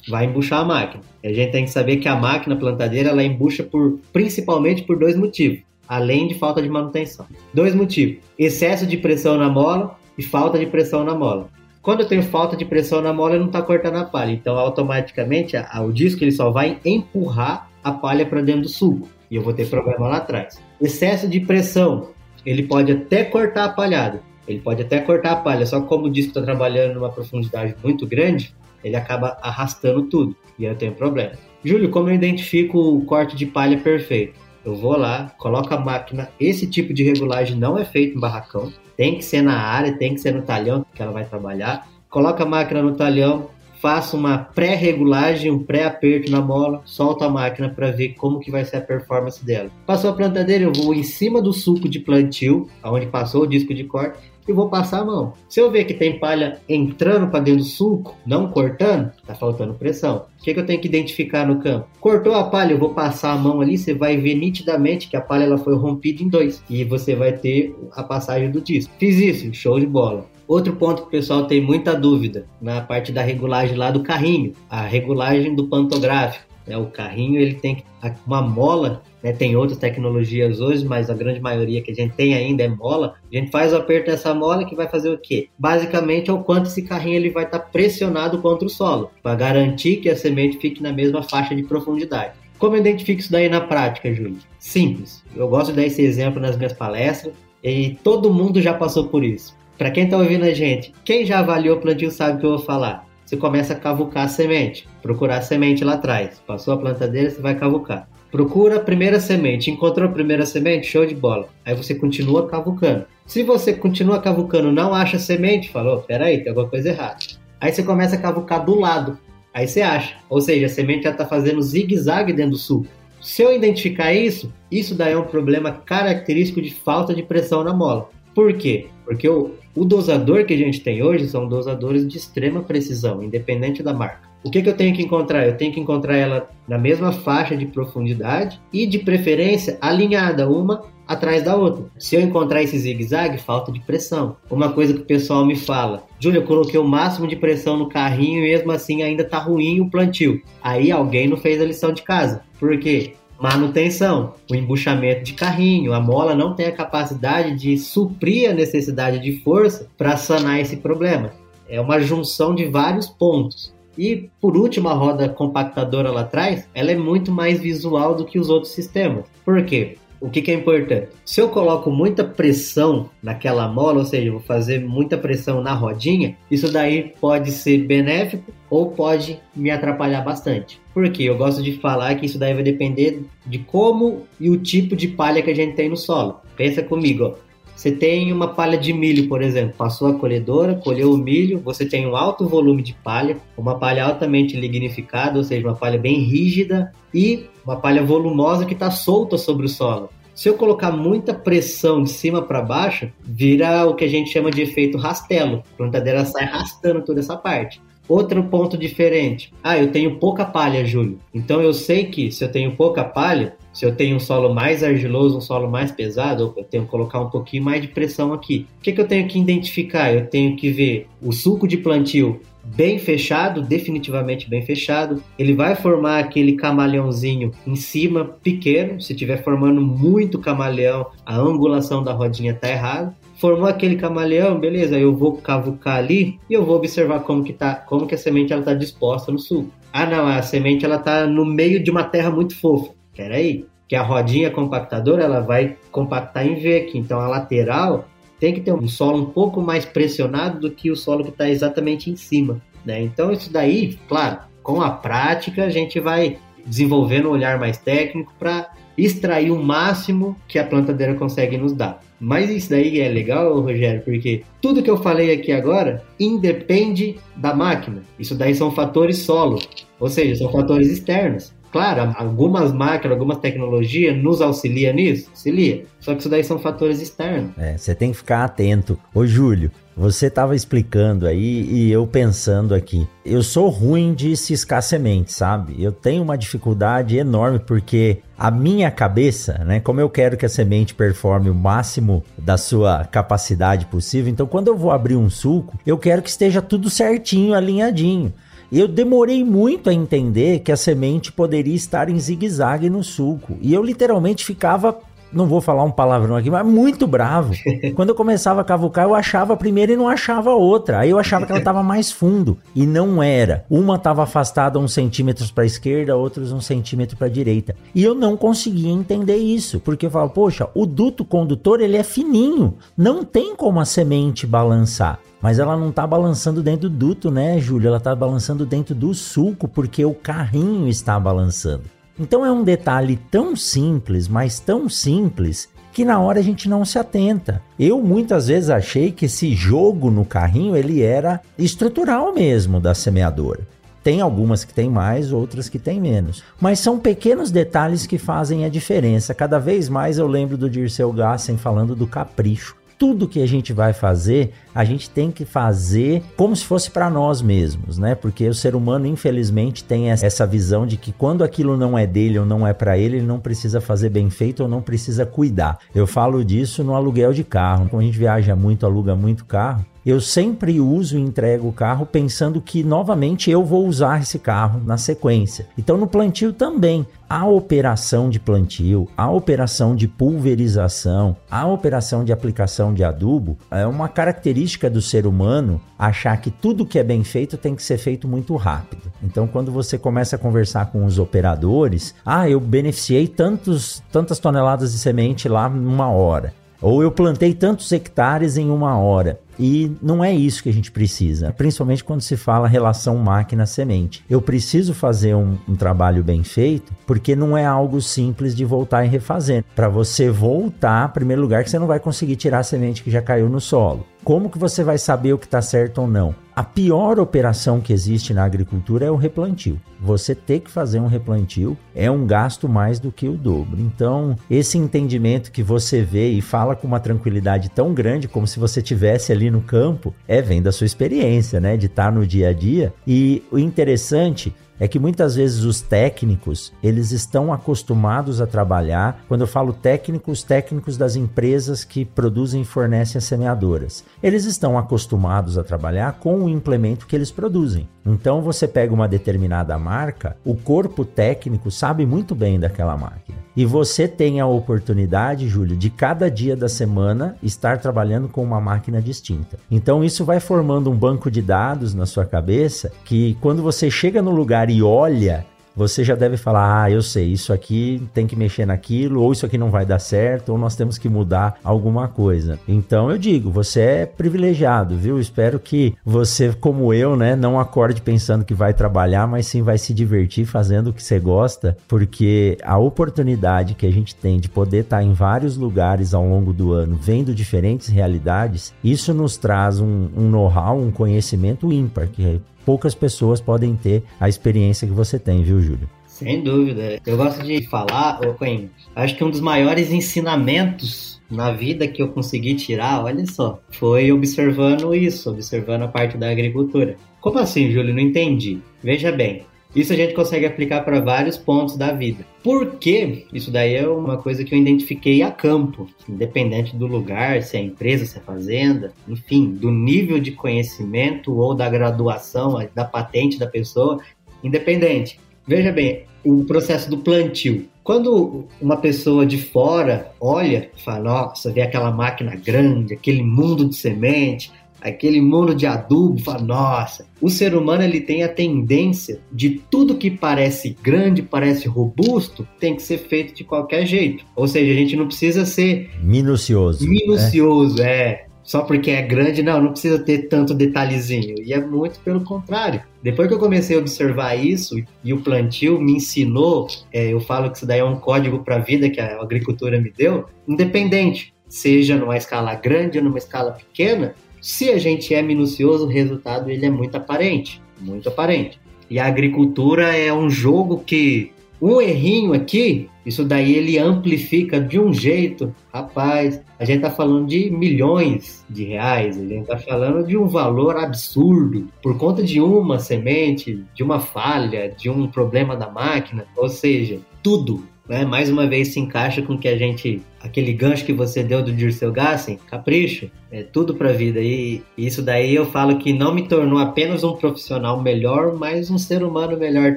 vai embuchar a máquina. A gente tem que saber que a máquina plantadeira ela embucha por principalmente por dois motivos, além de falta de manutenção. Dois motivos: excesso de pressão na mola e falta de pressão na mola. Quando eu tenho falta de pressão na mola, ele não está cortando a palha, então automaticamente a, a, o disco ele só vai empurrar a palha para dentro do suco e eu vou ter problema lá atrás. Excesso de pressão, ele pode até cortar a palhada, ele pode até cortar a palha, só que como o disco está trabalhando numa profundidade muito grande, ele acaba arrastando tudo e aí eu tenho problema. Júlio, como eu identifico o corte de palha perfeito? Eu vou lá, coloco a máquina. Esse tipo de regulagem não é feito em barracão, tem que ser na área, tem que ser no talhão que ela vai trabalhar. Coloca a máquina no talhão, faço uma pré-regulagem, um pré-aperto na mola, solto a máquina para ver como que vai ser a performance dela. Passou a plantadeira, eu vou em cima do suco de plantio, aonde passou o disco de corte, e vou passar a mão. Se eu ver que tem palha entrando para dentro do sulco, não cortando, tá faltando pressão. O que, que, eu tenho que identificar no campo? Cortou a palha, eu vou passar a mão ali, você vai ver nitidamente que a palha ela foi rompida em dois e você vai ter a passagem do disco. Fiz isso, show de bola. Outro ponto que o pessoal tem muita dúvida na parte da regulagem lá do carrinho, a regulagem do pantográfico. Né? O carrinho ele tem uma mola né, tem outras tecnologias hoje, mas a grande maioria que a gente tem ainda é mola. A gente faz o aperto dessa mola que vai fazer o quê? Basicamente é o quanto esse carrinho ele vai estar tá pressionado contra o solo, para garantir que a semente fique na mesma faixa de profundidade. Como eu identifico isso daí na prática, Júlio? Simples. Eu gosto de dar esse exemplo nas minhas palestras e todo mundo já passou por isso. Para quem está ouvindo a gente, quem já avaliou o plantio sabe o que eu vou falar. Você começa a cavucar a semente, procurar a semente lá atrás. Passou a plantadeira, você vai cavucar. Procura a primeira semente. Encontrou a primeira semente? Show de bola. Aí você continua cavucando. Se você continua cavucando não acha semente, falou, peraí, tem alguma coisa errada. Aí você começa a cavucar do lado. Aí você acha. Ou seja, a semente já está fazendo zigue-zague dentro do suco. Se eu identificar isso, isso daí é um problema característico de falta de pressão na mola. Por quê? Porque o, o dosador que a gente tem hoje são dosadores de extrema precisão, independente da marca. O que, que eu tenho que encontrar? Eu tenho que encontrar ela na mesma faixa de profundidade e, de preferência, alinhada uma atrás da outra. Se eu encontrar esse zigue-zague, falta de pressão. Uma coisa que o pessoal me fala: Júlio, eu coloquei o máximo de pressão no carrinho e mesmo assim ainda tá ruim o plantio. Aí alguém não fez a lição de casa. Por quê? Manutenção, o embuchamento de carrinho, a mola não tem a capacidade de suprir a necessidade de força para sanar esse problema. É uma junção de vários pontos. E por último, a roda compactadora lá atrás, ela é muito mais visual do que os outros sistemas. Por quê? O que, que, é importante? Se eu coloco muita pressão naquela mola, ou seja, vou fazer muita pressão na rodinha, isso daí pode ser benéfico ou pode me atrapalhar bastante. Porque eu gosto de falar que isso daí vai depender de como e o tipo de palha que a gente tem no solo. Pensa comigo, ó. Você tem uma palha de milho, por exemplo, passou a colhedora, colheu o milho, você tem um alto volume de palha, uma palha altamente lignificada, ou seja, uma palha bem rígida e uma palha volumosa que está solta sobre o solo. Se eu colocar muita pressão de cima para baixo, vira o que a gente chama de efeito rastelo. A plantadeira sai arrastando toda essa parte. Outro ponto diferente. Ah, eu tenho pouca palha, Júlio. Então eu sei que se eu tenho pouca palha, se eu tenho um solo mais argiloso, um solo mais pesado, eu tenho que colocar um pouquinho mais de pressão aqui. O que, que eu tenho que identificar? Eu tenho que ver o suco de plantio bem fechado, definitivamente bem fechado. Ele vai formar aquele camaleãozinho em cima, pequeno. Se estiver formando muito camaleão, a angulação da rodinha está errada. Formou aquele camaleão, beleza, eu vou cavucar ali e eu vou observar como que tá, como que a semente ela tá disposta no suco. Ah, não, a semente ela tá no meio de uma terra muito fofa. Peraí, que a rodinha compactadora ela vai compactar em V aqui, então a lateral tem que ter um solo um pouco mais pressionado do que o solo que está exatamente em cima, né? Então isso daí, claro, com a prática a gente vai desenvolvendo um olhar mais técnico para extrair o máximo que a plantadeira consegue nos dar. Mas isso daí é legal, Rogério, porque tudo que eu falei aqui agora independe da máquina. Isso daí são fatores solo, ou seja, são fatores externos. Claro, algumas máquinas, algumas tecnologias nos auxiliam nisso, auxilia. Só que isso daí são fatores externos. É, você tem que ficar atento. Ô, Júlio, você estava explicando aí e eu pensando aqui. Eu sou ruim de ciscar semente, sabe? Eu tenho uma dificuldade enorme porque a minha cabeça, né? Como eu quero que a semente performe o máximo da sua capacidade possível, então quando eu vou abrir um suco, eu quero que esteja tudo certinho, alinhadinho. Eu demorei muito a entender que a semente poderia estar em zigue-zague no suco. E eu literalmente ficava não vou falar um palavrão aqui, mas muito bravo. Quando eu começava a cavucar, eu achava a primeira e não achava a outra. Aí eu achava que ela estava mais fundo. E não era. Uma estava afastada uns centímetros para a esquerda, outros um centímetro para a direita. E eu não conseguia entender isso. Porque eu falava, poxa, o duto condutor ele é fininho. Não tem como a semente balançar. Mas ela não tá balançando dentro do duto, né, Júlio? Ela tá balançando dentro do sulco, porque o carrinho está balançando. Então é um detalhe tão simples, mas tão simples, que na hora a gente não se atenta. Eu muitas vezes achei que esse jogo no carrinho ele era estrutural mesmo da semeadora. Tem algumas que tem mais, outras que tem menos. Mas são pequenos detalhes que fazem a diferença. Cada vez mais eu lembro do Dirceu Gassen falando do capricho tudo que a gente vai fazer, a gente tem que fazer como se fosse para nós mesmos, né? Porque o ser humano, infelizmente, tem essa visão de que quando aquilo não é dele ou não é para ele, ele não precisa fazer bem feito ou não precisa cuidar. Eu falo disso no aluguel de carro. Quando a gente viaja muito, aluga muito carro, eu sempre uso e entrego o carro pensando que novamente eu vou usar esse carro na sequência. Então no plantio também, a operação de plantio, a operação de pulverização, a operação de aplicação de adubo é uma característica do ser humano achar que tudo que é bem feito tem que ser feito muito rápido. Então quando você começa a conversar com os operadores, ah, eu beneficiei tantos tantas toneladas de semente lá numa hora. Ou eu plantei tantos hectares em uma hora. E não é isso que a gente precisa, principalmente quando se fala relação máquina-semente. Eu preciso fazer um, um, trabalho bem feito, porque não é algo simples de voltar e refazer. Para você voltar, em primeiro lugar, que você não vai conseguir tirar a semente que já caiu no solo. Como que você vai saber o que está certo ou não? A pior operação que existe na agricultura é o replantio. Você ter que fazer um replantio é um gasto mais do que o dobro. Então, esse entendimento que você vê e fala com uma tranquilidade tão grande, como se você tivesse ali no campo, é vem da sua experiência, né, de estar no dia a dia. E o interessante é que muitas vezes os técnicos, eles estão acostumados a trabalhar, quando eu falo técnicos, técnicos das empresas que produzem e fornecem as semeadoras. Eles estão acostumados a trabalhar com o implemento que eles produzem. Então você pega uma determinada marca, o corpo técnico sabe muito bem daquela máquina. E você tem a oportunidade, Júlio, de cada dia da semana estar trabalhando com uma máquina distinta. Então isso vai formando um banco de dados na sua cabeça que quando você chega no lugar e olha você já deve falar: ah, eu sei, isso aqui tem que mexer naquilo, ou isso aqui não vai dar certo, ou nós temos que mudar alguma coisa. Então eu digo, você é privilegiado, viu? Espero que você, como eu, né, não acorde pensando que vai trabalhar, mas sim vai se divertir fazendo o que você gosta, porque a oportunidade que a gente tem de poder estar em vários lugares ao longo do ano, vendo diferentes realidades, isso nos traz um, um know-how, um conhecimento ímpar, que poucas pessoas podem ter a experiência que você tem, viu, Júlio? Sem dúvida. Eu gosto de falar, Coen, acho que um dos maiores ensinamentos na vida que eu consegui tirar, olha só, foi observando isso, observando a parte da agricultura. Como assim, Júlio? Não entendi. Veja bem, isso a gente consegue aplicar para vários pontos da vida. Por quê? Isso daí é uma coisa que eu identifiquei a campo, independente do lugar, se é empresa, se é fazenda, enfim, do nível de conhecimento ou da graduação, da patente da pessoa, independente. Veja bem, o processo do plantio. Quando uma pessoa de fora olha fala, nossa, vê aquela máquina grande, aquele mundo de semente, aquele mundo de adubo, fala, nossa, o ser humano ele tem a tendência de tudo que parece grande, parece robusto, tem que ser feito de qualquer jeito. Ou seja, a gente não precisa ser minucioso. Né? Minucioso, é. é. Só porque é grande, não, não precisa ter tanto detalhezinho. E é muito pelo contrário. Depois que eu comecei a observar isso e o plantio me ensinou, é, eu falo que isso daí é um código para a vida que a agricultura me deu, independente, seja numa escala grande ou numa escala pequena, se a gente é minucioso, o resultado ele é muito aparente, muito aparente. E a agricultura é um jogo que um errinho aqui, isso daí ele amplifica de um jeito, rapaz. A gente tá falando de milhões de reais, a gente tá falando de um valor absurdo. Por conta de uma semente, de uma falha, de um problema da máquina, ou seja, tudo né, mais uma vez se encaixa com que a gente, aquele gancho que você deu do Dirceu Gassen, capricho, é tudo para a vida. E isso daí eu falo que não me tornou apenas um profissional melhor, mas um ser humano melhor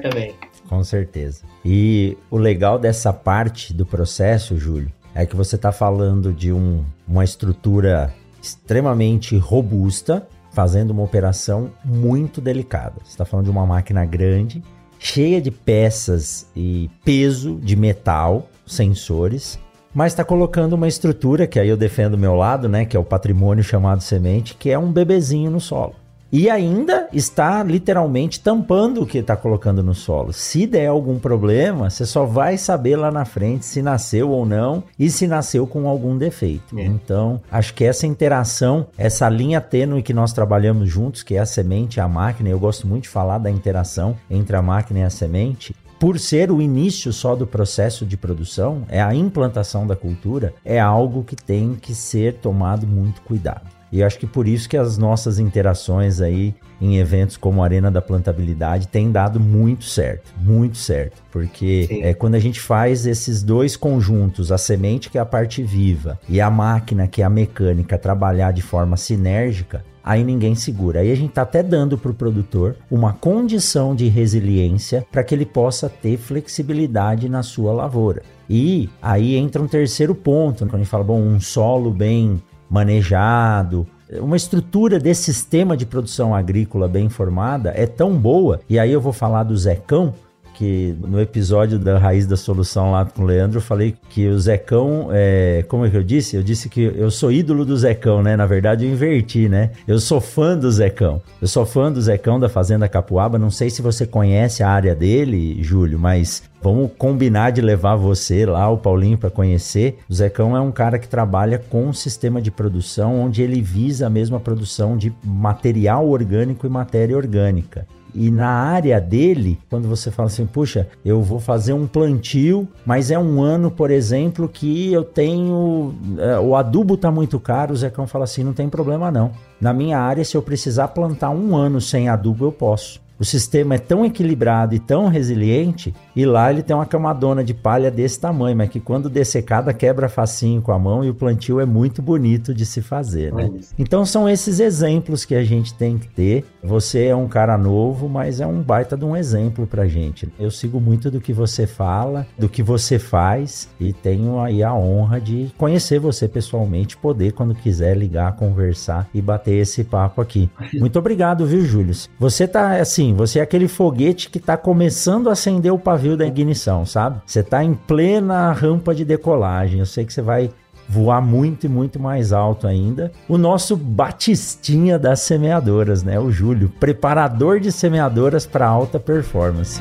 também. Com certeza. E o legal dessa parte do processo, Júlio, é que você está falando de um, uma estrutura extremamente robusta, fazendo uma operação muito delicada. Você está falando de uma máquina grande cheia de peças e peso de metal, sensores, mas está colocando uma estrutura que aí eu defendo o meu lado, né, que é o patrimônio chamado semente, que é um bebezinho no solo. E ainda está literalmente tampando o que está colocando no solo. Se der algum problema, você só vai saber lá na frente se nasceu ou não e se nasceu com algum defeito. É. Então, acho que essa interação, essa linha tênue que nós trabalhamos juntos, que é a semente e a máquina, eu gosto muito de falar da interação entre a máquina e a semente, por ser o início só do processo de produção, é a implantação da cultura, é algo que tem que ser tomado muito cuidado. E acho que por isso que as nossas interações aí em eventos como a Arena da Plantabilidade têm dado muito certo, muito certo. Porque Sim. é quando a gente faz esses dois conjuntos, a semente que é a parte viva e a máquina que é a mecânica trabalhar de forma sinérgica, aí ninguém segura. Aí a gente está até dando para o produtor uma condição de resiliência para que ele possa ter flexibilidade na sua lavoura. E aí entra um terceiro ponto, quando a gente fala, bom, um solo bem manejado. Uma estrutura desse sistema de produção agrícola bem formada é tão boa, e aí eu vou falar do Zecão, que no episódio da Raiz da Solução lá com o Leandro, eu falei que o Zecão, é, como é que eu disse? Eu disse que eu sou ídolo do Zecão, né? Na verdade, eu inverti, né? Eu sou fã do Zecão. Eu sou fã do Zecão da Fazenda Capuaba. Não sei se você conhece a área dele, Júlio, mas Vamos combinar de levar você lá, o Paulinho, para conhecer. O Zecão é um cara que trabalha com um sistema de produção onde ele visa a mesma produção de material orgânico e matéria orgânica. E na área dele, quando você fala assim, puxa, eu vou fazer um plantio, mas é um ano, por exemplo, que eu tenho. É, o adubo tá muito caro, o Zecão fala assim: não tem problema não. Na minha área, se eu precisar plantar um ano sem adubo, eu posso. O sistema é tão equilibrado e tão resiliente, e lá ele tem uma camadona de palha desse tamanho, mas que quando dessecada quebra facinho com a mão e o plantio é muito bonito de se fazer, né? Então são esses exemplos que a gente tem que ter. Você é um cara novo, mas é um baita de um exemplo pra gente. Eu sigo muito do que você fala, do que você faz e tenho aí a honra de conhecer você pessoalmente, poder quando quiser ligar, conversar e bater esse papo aqui. Muito obrigado, viu, Júlio? Você tá assim, você é aquele foguete que está começando a acender o pavio da ignição, sabe? Você está em plena rampa de decolagem. Eu sei que você vai voar muito e muito mais alto ainda. O nosso batistinha das semeadoras, né? O Júlio, preparador de semeadoras para alta performance.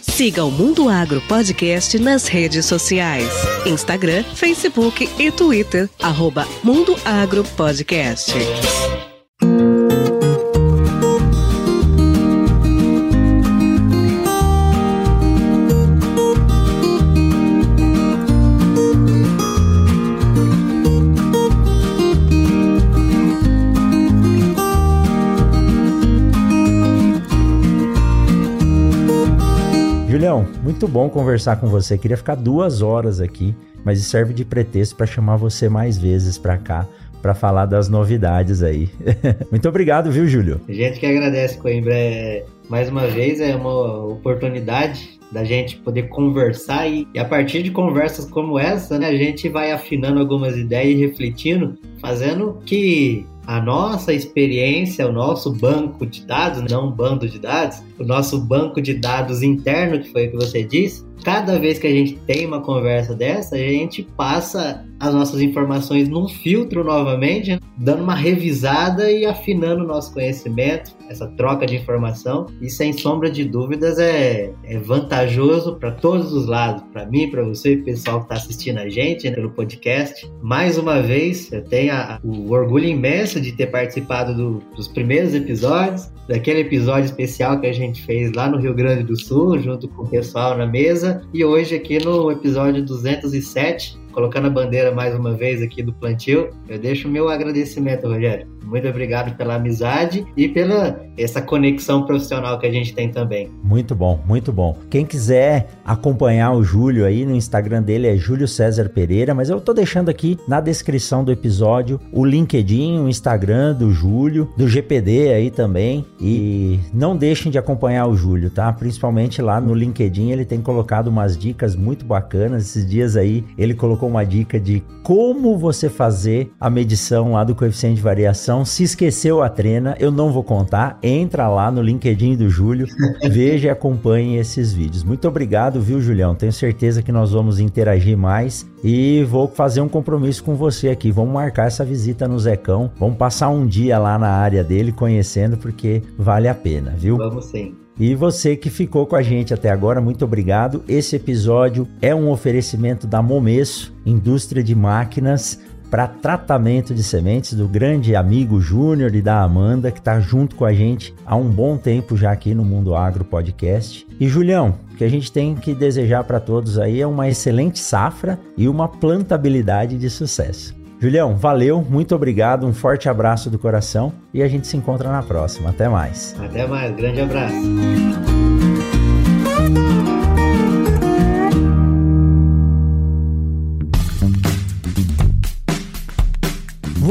Siga o Mundo Agro Podcast nas redes sociais: Instagram, Facebook e Twitter. Arroba Mundo Agro Podcast. Muito bom conversar com você. Queria ficar duas horas aqui, mas serve de pretexto para chamar você mais vezes para cá para falar das novidades aí. muito obrigado, viu, Júlio? Gente que agradece, Coimbra. É, mais uma vez é uma oportunidade da gente poder conversar e, e, a partir de conversas como essa, né, a gente vai afinando algumas ideias e refletindo, fazendo que a nossa experiência, o nosso banco de dados, não um bando de dados, o nosso banco de dados interno, que foi o que você disse, cada vez que a gente tem uma conversa dessa, a gente passa as nossas informações num filtro novamente, dando uma revisada e afinando o nosso conhecimento, essa troca de informação. E sem sombra de dúvidas é, é vantajoso para todos os lados, para mim, para você e pessoal que está assistindo a gente né, pelo podcast. Mais uma vez, eu tenho a, o orgulho imenso de ter participado do, dos primeiros episódios, daquele episódio especial que a gente fez lá no Rio Grande do Sul, junto com o pessoal na mesa, e hoje aqui no episódio 207 colocando a bandeira mais uma vez aqui do plantio, eu deixo o meu agradecimento, Rogério. Muito obrigado pela amizade e pela essa conexão profissional que a gente tem também. Muito bom, muito bom. Quem quiser acompanhar o Júlio aí no Instagram dele é Júlio César Pereira, mas eu tô deixando aqui na descrição do episódio o LinkedIn, o Instagram do Júlio, do GPD aí também. E não deixem de acompanhar o Júlio, tá? Principalmente lá no LinkedIn, ele tem colocado umas dicas muito bacanas. Esses dias aí ele colocou colocou uma dica de como você fazer a medição lá do coeficiente de variação. Se esqueceu a trena, eu não vou contar. Entra lá no LinkedIn do Júlio, veja e acompanhe esses vídeos. Muito obrigado, viu, Julião? Tenho certeza que nós vamos interagir mais e vou fazer um compromisso com você aqui. Vamos marcar essa visita no Zecão. Vamos passar um dia lá na área dele conhecendo porque vale a pena, viu? Vamos sim. E você que ficou com a gente até agora, muito obrigado. Esse episódio é um oferecimento da Momesso, indústria de máquinas para tratamento de sementes do grande amigo Júnior e da Amanda, que está junto com a gente há um bom tempo já aqui no Mundo Agro Podcast. E Julião, o que a gente tem que desejar para todos aí é uma excelente safra e uma plantabilidade de sucesso. Julião, valeu, muito obrigado, um forte abraço do coração e a gente se encontra na próxima. Até mais. Até mais, grande abraço.